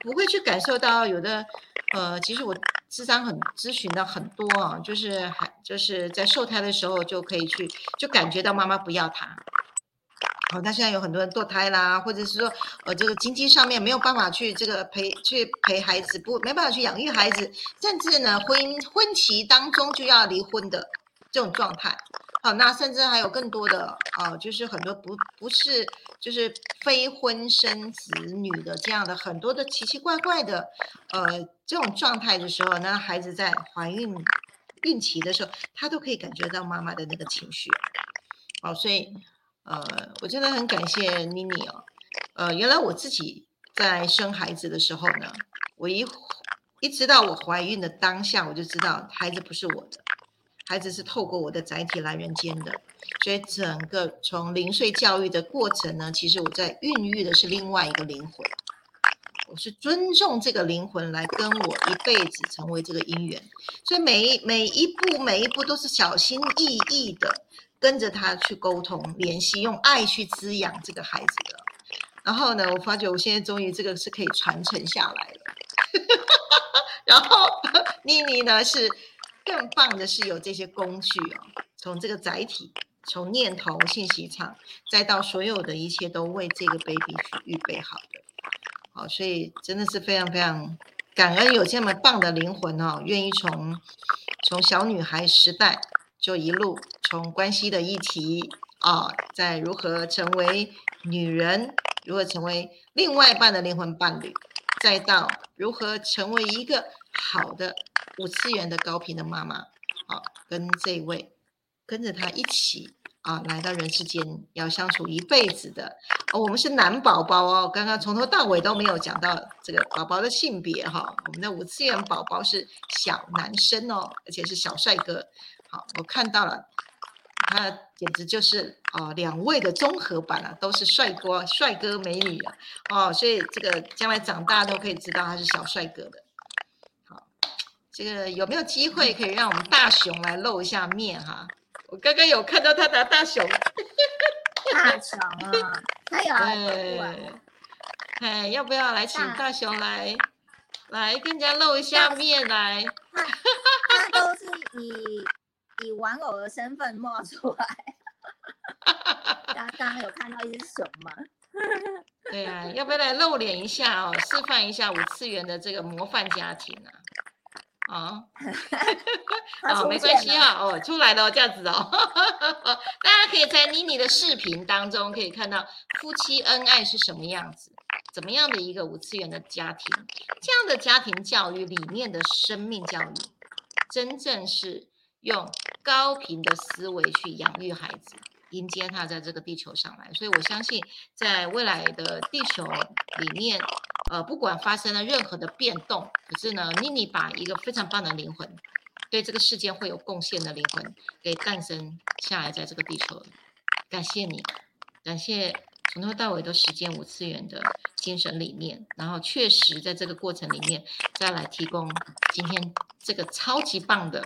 不会去感受到有的，呃，其实我智商很咨询的很多啊，就是还就是在受胎的时候就可以去，就感觉到妈妈不要他。哦，他现在有很多人堕胎啦，或者是说，呃，这个经济上面没有办法去这个陪去陪孩子，不没办法去养育孩子，甚至呢，婚姻婚期当中就要离婚的这种状态。好，那甚至还有更多的啊，就是很多不不是就是非婚生子女的这样的很多的奇奇怪怪的呃这种状态的时候，那孩子在怀孕孕期的时候，他都可以感觉到妈妈的那个情绪。好，所以。呃，我真的很感谢妮妮哦。呃，原来我自己在生孩子的时候呢，我一一直到我怀孕的当下，我就知道孩子不是我的，孩子是透过我的载体来人间的。所以整个从零岁教育的过程呢，其实我在孕育的是另外一个灵魂，我是尊重这个灵魂来跟我一辈子成为这个姻缘。所以每一每一步每一步都是小心翼翼的。跟着他去沟通、联系，用爱去滋养这个孩子的。然后呢，我发觉我现在终于这个是可以传承下来了。[laughs] 然后妮妮呢是更棒的是有这些工具哦，从这个载体、从念头、信息场，再到所有的一切都为这个 baby 去预备好的。好，所以真的是非常非常感恩有这么棒的灵魂哦，愿意从从小女孩时代。就一路从关系的议题啊，在如何成为女人，如何成为另外一半的灵魂伴侣，再到如何成为一个好的五次元的高频的妈妈，啊，跟这位跟着他一起啊来到人世间要相处一辈子的，哦，我们是男宝宝哦，刚刚从头到尾都没有讲到这个宝宝的性别哈，我们的五次元宝宝是小男生哦，而且是小帅哥。好我看到了，他简直就是啊，两位的综合版啊，都是帅哥、帅哥美女啊，哦，所以这个将来长大都可以知道他是小帅哥的。好，这个有没有机会可以让我们大熊来露一下面哈？我刚刚有看到他拿大熊，大熊啊，他有哎，哎，要不要来请大熊来，来跟人家露一下面来？[laughs] 他都是以。以玩偶的身份冒出来，刚刚有看到一只熊吗？对呀，要不要来露脸一下哦，示范一下五次元的这个模范家庭啊？啊，哦，[laughs] 没关系啊，哦，出来了，这样子哦，[laughs] 大家可以在妮妮的视频当中可以看到夫妻恩爱是什么样子，怎么样的一个五次元的家庭，这样的家庭教育里面的生命教育，真正是。用高频的思维去养育孩子，迎接他在这个地球上来。所以我相信，在未来的地球里面，呃，不管发生了任何的变动，可是呢，妮妮把一个非常棒的灵魂，对这个世界会有贡献的灵魂，给诞生下来在这个地球。感谢你，感谢从头到尾都实践五次元的精神理念，然后确实在这个过程里面，再来提供今天这个超级棒的。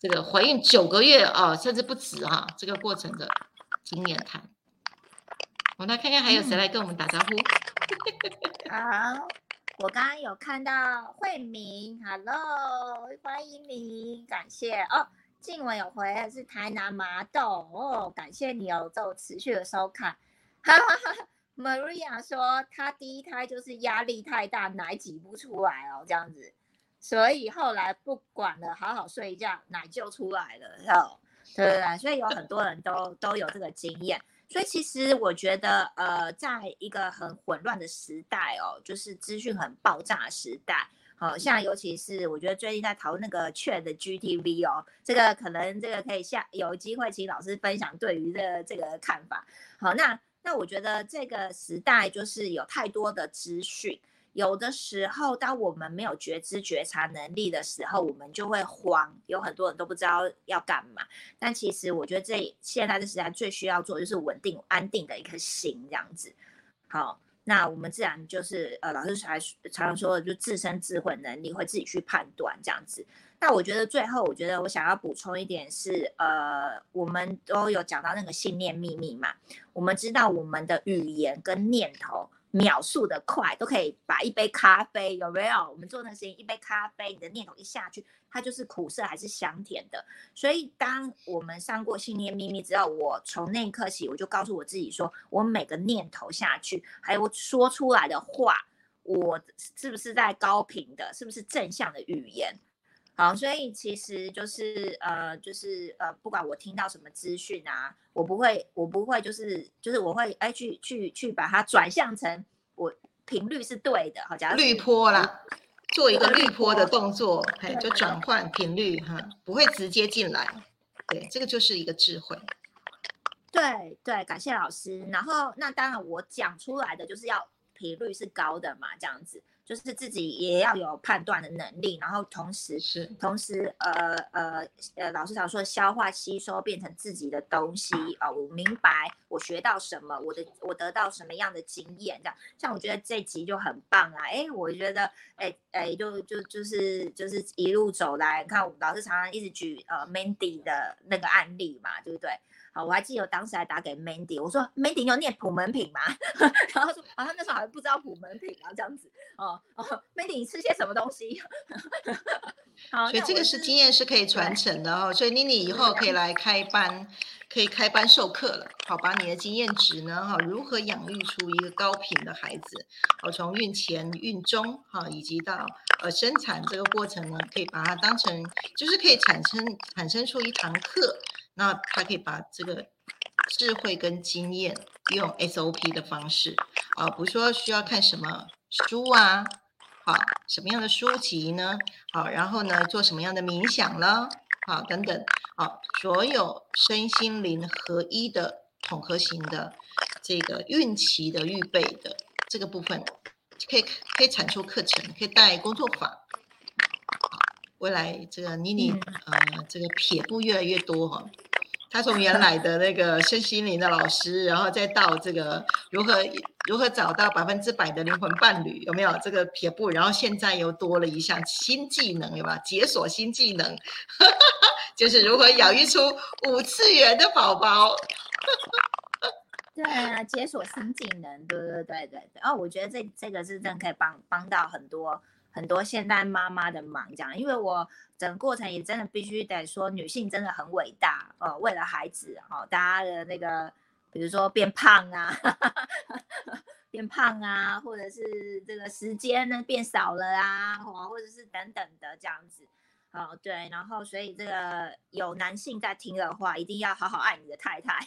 这个怀孕九个月啊，甚至不止哈，这个过程的经验谈。我来看看还有谁来跟我们打招呼。好，我刚刚有看到慧明，Hello，欢迎你，感谢哦。静文有回是台南麻豆哦，感谢你有这持续的收看。哈哈哈，Maria 说她第一胎就是压力太大，奶挤不出来哦，这样子。所以后来不管了，好好睡一觉，奶就出来了，哦，对对对，所以有很多人都都有这个经验。所以其实我觉得，呃，在一个很混乱的时代哦，就是资讯很爆炸的时代，好像尤其是我觉得最近在讨论那个 Chat GTV 哦，这个可能这个可以下有机会请老师分享对于这这个看法。好，那那我觉得这个时代就是有太多的资讯。有的时候，当我们没有觉知觉察能力的时候，我们就会慌，有很多人都不知道要干嘛。但其实，我觉得这现在的时代最需要做就是稳定、安定的一颗心，这样子。好，那我们自然就是呃，老师才常常说的，就自身智慧能力会自己去判断这样子。那我觉得最后，我觉得我想要补充一点是，呃，我们都有讲到那个信念秘密嘛，我们知道我们的语言跟念头。秒速的快，都可以把一杯咖啡有没有？我们做那个事情，一杯咖啡，你的念头一下去，它就是苦涩还是香甜的。所以，当我们上过信念秘密之后，我从那一刻起，我就告诉我自己说，我每个念头下去，还有我说出来的话，我是不是在高频的，是不是正向的语言？好，所以其实就是呃，就是呃，不管我听到什么资讯啊，我不会，我不会，就是就是我会哎去去去把它转向成我频率是对的，好，假如滤波啦，做一个滤波的动作，哎，就转换频率哈，不会直接进来，对，这个就是一个智慧。对对，感谢老师。然后那当然我讲出来的就是要频率是高的嘛，这样子。就是自己也要有判断的能力，然后同时是同时呃呃呃，老师常说消化吸收变成自己的东西啊，我明白我学到什么，我的我得到什么样的经验，这样像我觉得这集就很棒啊，哎，我觉得哎哎就就就是就是一路走来，看老师常常一直举呃 Mandy 的那个案例嘛，对不对？好，我还记得我当时还打给 Mandy，我说 Mandy 有念普门品吗？[laughs] 然后说啊，他那时候还不知道普门品啊，这样子哦哦，Mandy 你吃些什么东西？[laughs] 好，所以这个是经验是可以传承的哦。所以妮妮以后可以来开班，可以开班授课了。好，把你的经验值呢，哈，如何养育出一个高频的孩子？好，从孕前、孕中，哈，以及到呃生产这个过程呢，可以把它当成就是可以产生产生出一堂课。那他可以把这个智慧跟经验用 SOP 的方式啊，比如说需要看什么书啊，好，什么样的书籍呢？好，然后呢，做什么样的冥想了？好，等等，好，所有身心灵合一的统合型的这个孕期的预备的这个部分，可以可以产出课程，可以带工作坊。未来这个妮妮呃，这个撇步越来越多哈。他从原来的那个身心灵的老师，然后再到这个如何如何找到百分之百的灵魂伴侣，有没有这个撇步？然后现在又多了一项新技能，有吧？解锁新技能，[laughs] 就是如何养育出五次元的宝宝。[laughs] 对啊，解锁新技能，对对对对对。哦，我觉得这这个是真的可以帮帮到很多。很多现代妈妈的忙，这样，因为我整个过程也真的必须得说，女性真的很伟大，呃，为了孩子，哦，大家的那个，比如说变胖啊，[laughs] 变胖啊，或者是这个时间呢变少了啊，或者是等等的这样子，哦，对，然后所以这个有男性在听的话，一定要好好爱你的太太，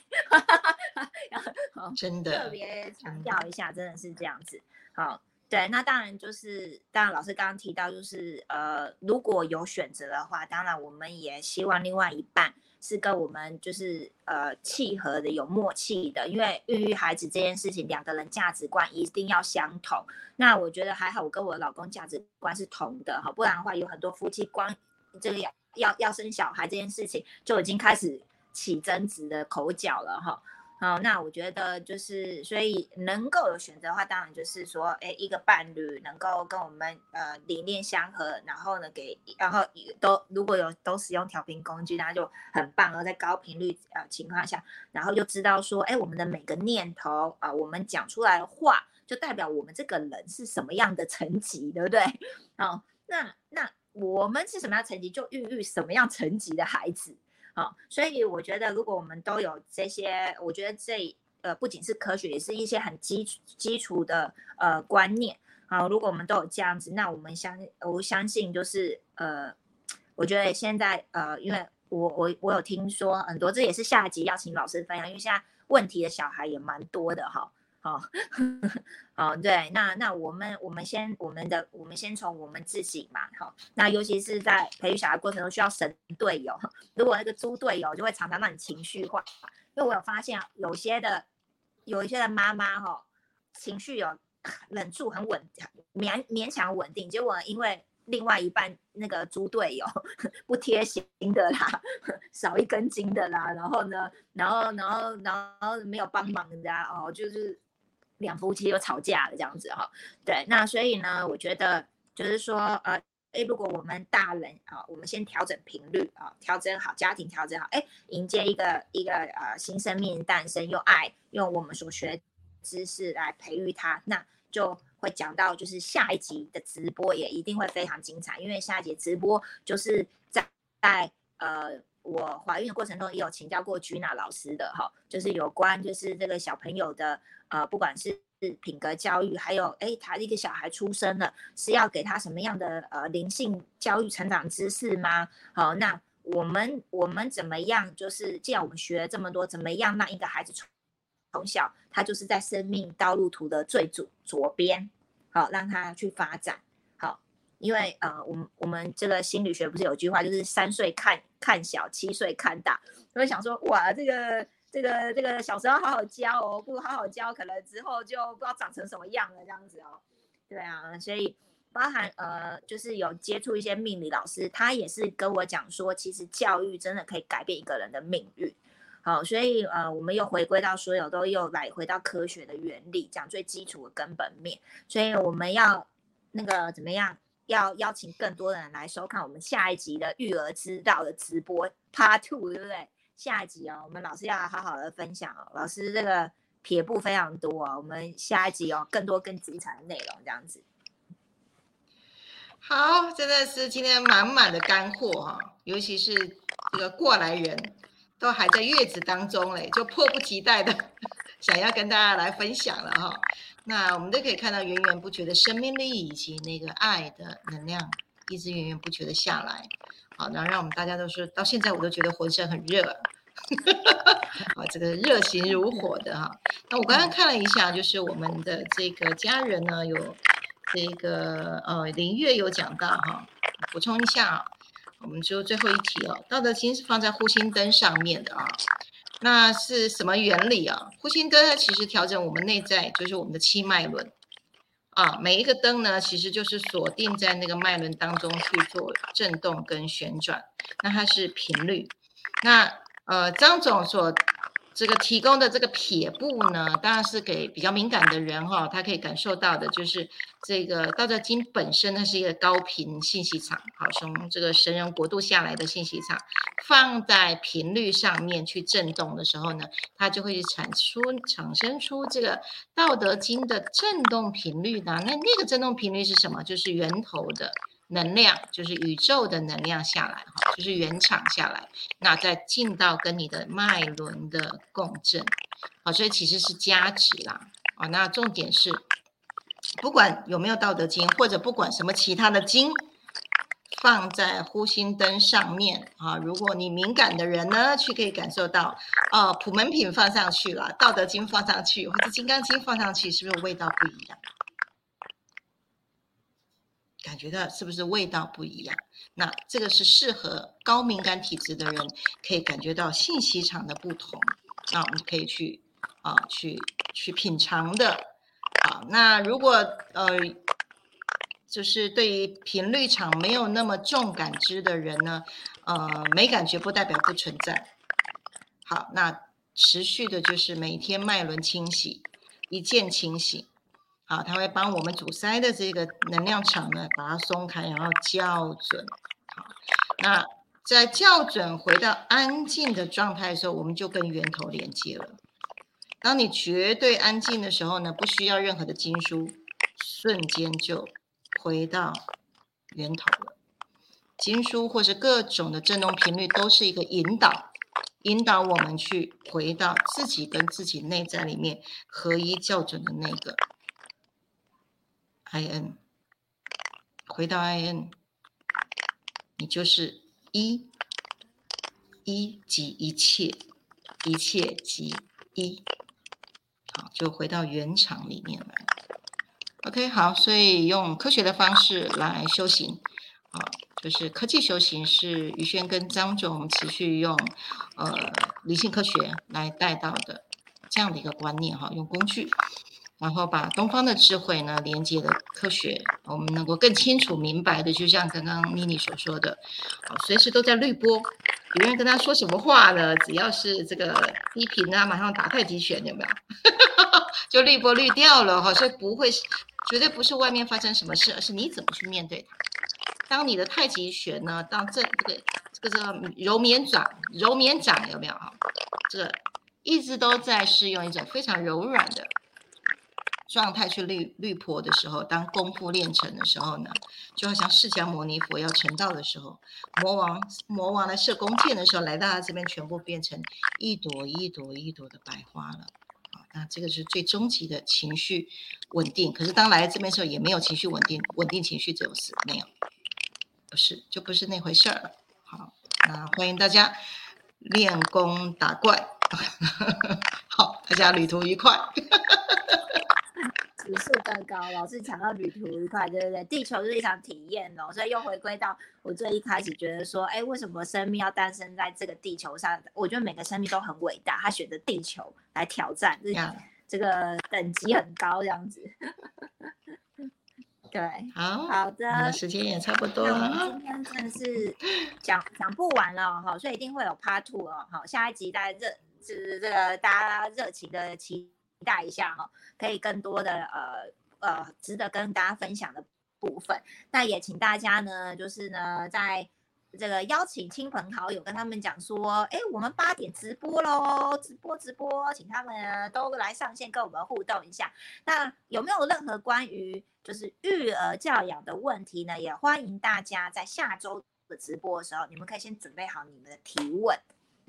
[laughs] 真的特别强调一下，真的是这样子，好。对，那当然就是，当然老师刚刚提到，就是呃，如果有选择的话，当然我们也希望另外一半是跟我们就是呃契合的、有默契的，因为孕育孩子这件事情，两个人价值观一定要相同。那我觉得还好，我跟我老公价值观是同的哈，不然的话，有很多夫妻光这个要要要生小孩这件事情就已经开始起争执的口角了哈。好，那我觉得就是，所以能够有选择的话，当然就是说，哎，一个伴侣能够跟我们呃理念相合，然后呢给，然后都如果有都使用调频工具，那就很棒。而在高频率呃情况下，然后就知道说，哎，我们的每个念头啊，我们讲出来的话，就代表我们这个人是什么样的层级，对不对？[laughs] 好，那那我们是什么样层级，就孕育什么样层级的孩子。好，所以我觉得，如果我们都有这些，我觉得这呃不仅是科学，也是一些很基基础的呃观念。好，如果我们都有这样子，那我们相我相信就是呃，我觉得现在呃，因为我我我有听说很多，这也是下集要请老师分享，因为现在问题的小孩也蛮多的哈。好，好，对，那那我们我们先我们的我们先从我们自己嘛，好，那尤其是在培育小孩过程中需要神队友，如果那个猪队友就会常常让你情绪化，因为我有发现有些的有一些的妈妈哈，情绪有忍住很稳，勉勉强稳定，结果因为另外一半那个猪队友 [laughs] 不贴心的啦，[laughs] 少一根筋的啦，然后呢，然后然后然后没有帮忙的哦，就是。两夫妻又吵架了，这样子哈，对，那所以呢，我觉得就是说，呃，哎，如果我们大人啊，我们先调整频率啊，调整好家庭，调整好，哎，迎接一个一个呃新生命诞生，用爱，用我们所学知识来培育他，那就会讲到就是下一集的直播也一定会非常精彩，因为下一集直播就是在在呃我怀孕的过程中也有请教过居娜老师的哈，就是有关就是这个小朋友的呃不管是。品格教育，还有哎，他一个小孩出生了，是要给他什么样的呃灵性教育、成长知识吗？好，那我们我们怎么样？就是既然我们学了这么多，怎么样让一个孩子从从小他就是在生命道路图的最左左边，好，让他去发展。好，因为呃，我们我们这个心理学不是有句话，就是三岁看看小，七岁看大。我会想说，哇，这个。这个这个小时候好好教哦，不好好教，可能之后就不知道长成什么样了这样子哦。对啊，所以包含呃，就是有接触一些命理老师，他也是跟我讲说，其实教育真的可以改变一个人的命运。好，所以呃，我们又回归到所有都又来回到科学的原理，讲最基础的根本面。所以我们要那个怎么样？要邀请更多的人来收看我们下一集的育儿之道的直播 Part Two，对不对？下一集哦，我们老师要好好的分享哦。老师这个撇步非常多哦，我们下一集哦，更多更精彩的内容这样子。好，真的是今天满满的干货哈，尤其是这个过来人都还在月子当中嘞，就迫不及待的想要跟大家来分享了哈。那我们都可以看到源源不绝的生命力以及那个爱的能量，一直源源不绝的下来。好，然后让我们大家都是到现在我都觉得浑身很热，[laughs] 啊，这个热情如火的哈。那我刚刚看了一下，就是我们的这个家人呢，有这个呃林月有讲到哈，补充一下，我们就最后一题哦，道德经是放在护心灯上面的啊，那是什么原理啊？呼吸灯它其实调整我们内在，就是我们的七脉轮。啊，每一个灯呢，其实就是锁定在那个脉轮当中去做震动跟旋转，那它是频率。那呃，张总所。这个提供的这个撇步呢，当然是给比较敏感的人哈，他可以感受到的，就是这个道德经本身它是一个高频信息场，好，从这个神人国度下来的信息场，放在频率上面去震动的时候呢，它就会产出产生出这个道德经的震动频率呢。那那个震动频率是什么？就是源头的。能量就是宇宙的能量下来，哈，就是原厂下来，那再进到跟你的脉轮的共振，好，所以其实是加持啦，啊，那重点是，不管有没有道德经，或者不管什么其他的经，放在呼吸灯上面，啊，如果你敏感的人呢，去可以感受到，哦，普门品放上去了，道德经放上去，或者金刚经放上去，是不是味道不一样？感觉到是不是味道不一样？那这个是适合高敏感体质的人可以感觉到信息场的不同，那我们可以去啊去去品尝的。好，那如果呃就是对于频率场没有那么重感知的人呢，呃没感觉不代表不存在。好，那持续的就是每天脉轮清洗，一键清洗。啊，它会帮我们阻塞的这个能量场呢，把它松开，然后校准。好，那在校准回到安静的状态的时候，我们就跟源头连接了。当你绝对安静的时候呢，不需要任何的经书，瞬间就回到源头了。经书或是各种的振动频率，都是一个引导，引导我们去回到自己跟自己内在里面合一校准的那个。I N，回到 I N，你就是一，一即一切，一切即一，好，就回到原场里面来。OK，好，所以用科学的方式来修行，啊，就是科技修行是于轩跟张总持续用呃理性科学来带到的这样的一个观念哈，用工具。然后把东方的智慧呢连接了科学，我们能够更清楚明白的，就像刚刚妮妮所说的，随时都在滤波，有人跟他说什么话呢？只要是这个低频啊，马上打太极拳，有没有？[laughs] 就滤波滤掉了哈，所以不会，绝对不是外面发生什么事，而是你怎么去面对它。当你的太极拳呢，当这这个这个这个揉绵掌，揉绵掌有没有哈？这个一直都在是用一种非常柔软的。状态去律律婆的时候，当功夫练成的时候呢，就好像释迦牟尼佛要成道的时候，魔王魔王来射弓箭的时候，来到他这边，全部变成一朵一朵一朵的白花了。好，那这个是最终极的情绪稳定。可是当来这边时候，也没有情绪稳定，稳定情绪只有死，没有，不是，就不是那回事儿了。好，那欢迎大家练功打怪，[laughs] 好，大家旅途愉快。[laughs] 指数更高，老是讲到旅途愉快，对不对？地球是一场体验哦，所以又回归到我最一开始觉得说，哎，为什么生命要诞生在这个地球上？我觉得每个生命都很伟大，他选择地球来挑战，这这个等级很高，这样子。对，好好的，时间也差不多了。今天真的是讲讲不完了哈，所以一定会有 Part Two 哦。好，下一集大家热，就是这个大家热情的期。期待一下哈，可以更多的呃呃值得跟大家分享的部分。那也请大家呢，就是呢，在这个邀请亲朋好友跟他们讲说，哎，我们八点直播喽，直播直播，请他们都来上线跟我们互动一下。那有没有任何关于就是育儿教养的问题呢？也欢迎大家在下周的直播的时候，你们可以先准备好你们的提问。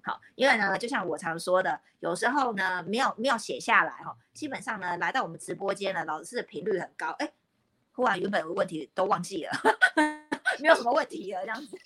好，因为呢，就像我常说的，有时候呢，没有没有写下来哈，基本上呢，来到我们直播间呢，老师的频率很高，哎，忽然原本有个问题都忘记了，[laughs] 没有什么问题了，这样子，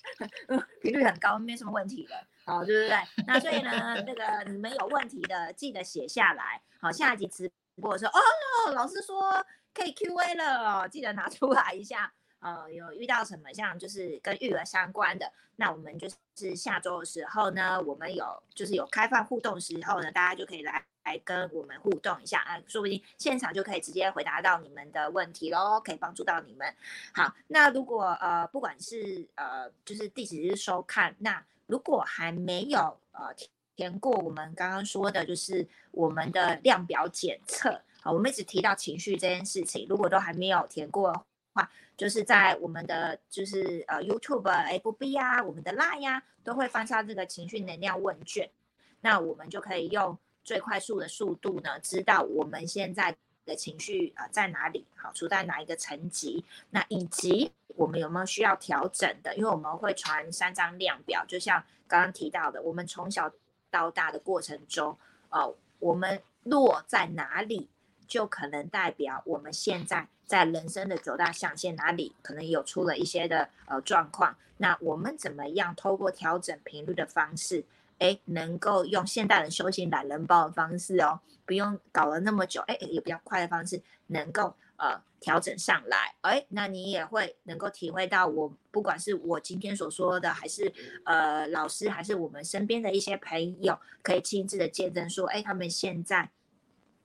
频率很高，没什么问题了，好，对不对？那所以呢，那个你们有问题的，记得写下来，好，下一集直播的时候，哦，老师说可以 Q A 了，记得拿出来一下。呃，有遇到什么像就是跟育儿相关的，那我们就是下周的时候呢，我们有就是有开放互动时候呢，大家就可以来来跟我们互动一下啊，说不定现场就可以直接回答到你们的问题喽，可以帮助到你们。好，那如果呃不管是呃就是第几日收看，那如果还没有呃填过我们刚刚说的，就是我们的量表检测，好，我们一直提到情绪这件事情，如果都还没有填过的话。就是在我们的就是呃 YouTube、FB 啊，我们的 Line 呀，都会发上这个情绪能量问卷，那我们就可以用最快速的速度呢，知道我们现在的情绪啊在哪里，好处在哪一个层级，那以及我们有没有需要调整的，因为我们会传三张量表，就像刚刚提到的，我们从小到大的过程中，呃，我们落在哪里，就可能代表我们现在。在人生的九大象限哪里可能有出了一些的呃状况？那我们怎么样透过调整频率的方式，哎，能够用现代人修行懒人包的方式哦，不用搞了那么久，哎，也比较快的方式，能够呃调整上来，哎，那你也会能够体会到我不管是我今天所说的，还是呃老师，还是我们身边的一些朋友，可以亲自的见证说，哎，他们现在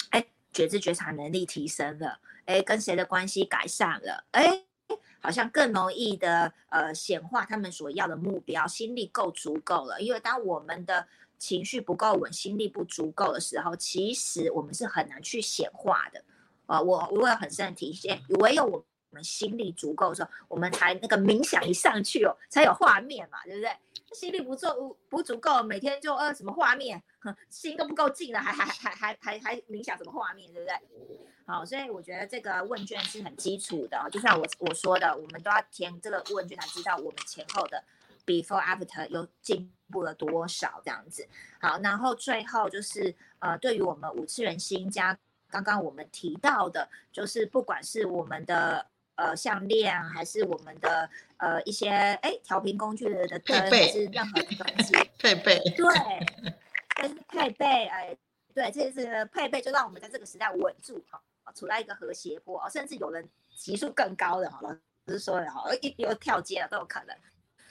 哎觉知觉察能力提升了。哎，跟谁的关系改善了？哎，好像更容易的呃显化他们所要的目标，心力够足够了。因为当我们的情绪不够稳，心力不足够的时候，其实我们是很难去显化的。啊，我我有很深的体现，唯有我们心力足够的时候，我们才那个冥想一上去哦，才有画面嘛，对不对？心力不足不足够，每天就呃什么画面，[laughs] 心都不够静了，还还还还还还冥想什么画面，对不对？好，所以我觉得这个问卷是很基础的，就像我我说的，我们都要填这个问卷才知道我们前后的 before after 有进步了多少这样子。好，然后最后就是呃，对于我们五次元新家，刚刚我们提到的，就是不管是我们的呃项链，还是我们的呃一些哎调频工具的配备，是任何东西 [laughs] 配备，对，跟配备哎，对，这是配备，就让我们在这个时代稳住哈。处在一个和谐波甚至有人级数更高的哈，老师说的哈，一有跳阶了都有可能。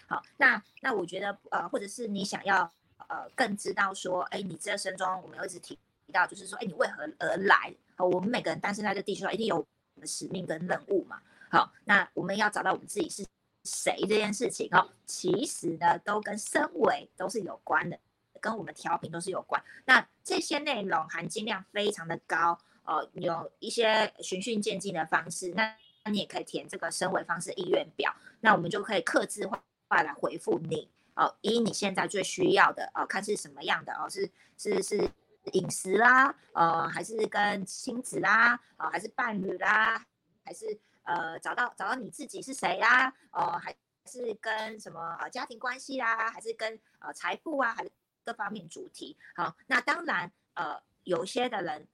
好，那那我觉得呃，或者是你想要呃更知道说，哎，你这生中我们一直提到，就是说，哎，你为何而来？好，我们每个人诞生在这地球上，一定有我们的使命跟任务嘛。好，那我们要找到我们自己是谁这件事情哦，其实呢，都跟身为都是有关的，跟我们调频都是有关。那这些内容含金量非常的高。哦，有一些循序渐进的方式，那你也可以填这个升维方式意愿表，那我们就可以刻字化来回复你哦，依你现在最需要的哦，看是什么样的哦，是是是饮食啦，呃，还是跟亲子啦，啊，还是伴侣啦，还是呃找到找到你自己是谁啦，哦，还是跟什么呃家庭关系啦，还是跟呃财富啊，还是各方面主题。好，那当然呃有些的人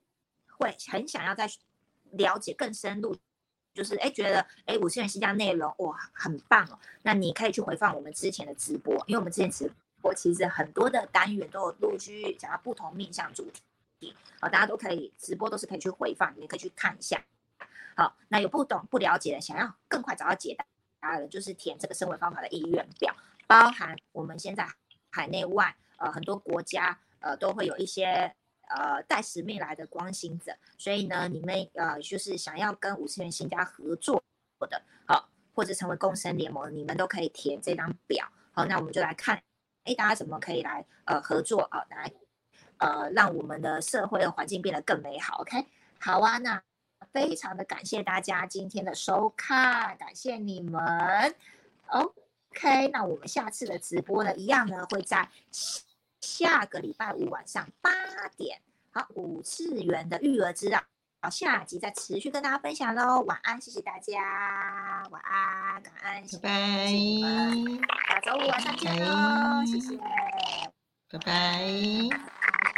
会很想要再了解更深入。就是哎，觉得哎，五次元新家内容哇，很棒哦。那你可以去回放我们之前的直播，因为我们之前直播其实很多的单元都有陆续讲到不同面向主题，好，大家都可以直播都是可以去回放，也可以去看一下。好，那有不懂不了解的，想要更快找到解答的，就是填这个升维方法的意愿表，包含我们现在海内外呃很多国家呃都会有一些。呃，带使命来的光行者，所以呢，你们呃就是想要跟五次元新家合作的，好，或者成为共生联盟，你们都可以填这张表。好，那我们就来看，哎，大家怎么可以来呃合作啊？来呃，让我们的社会的环境变得更美好。OK，好啊，那非常的感谢大家今天的收看，感谢你们。OK，那我们下次的直播呢，一样呢会在。下个礼拜五晚上八点，好，五次元的育儿之道，好，下集再持续跟大家分享喽。晚安，谢谢大家，晚安，感恩，拜拜，下周五晚上见喽，谢谢，拜拜。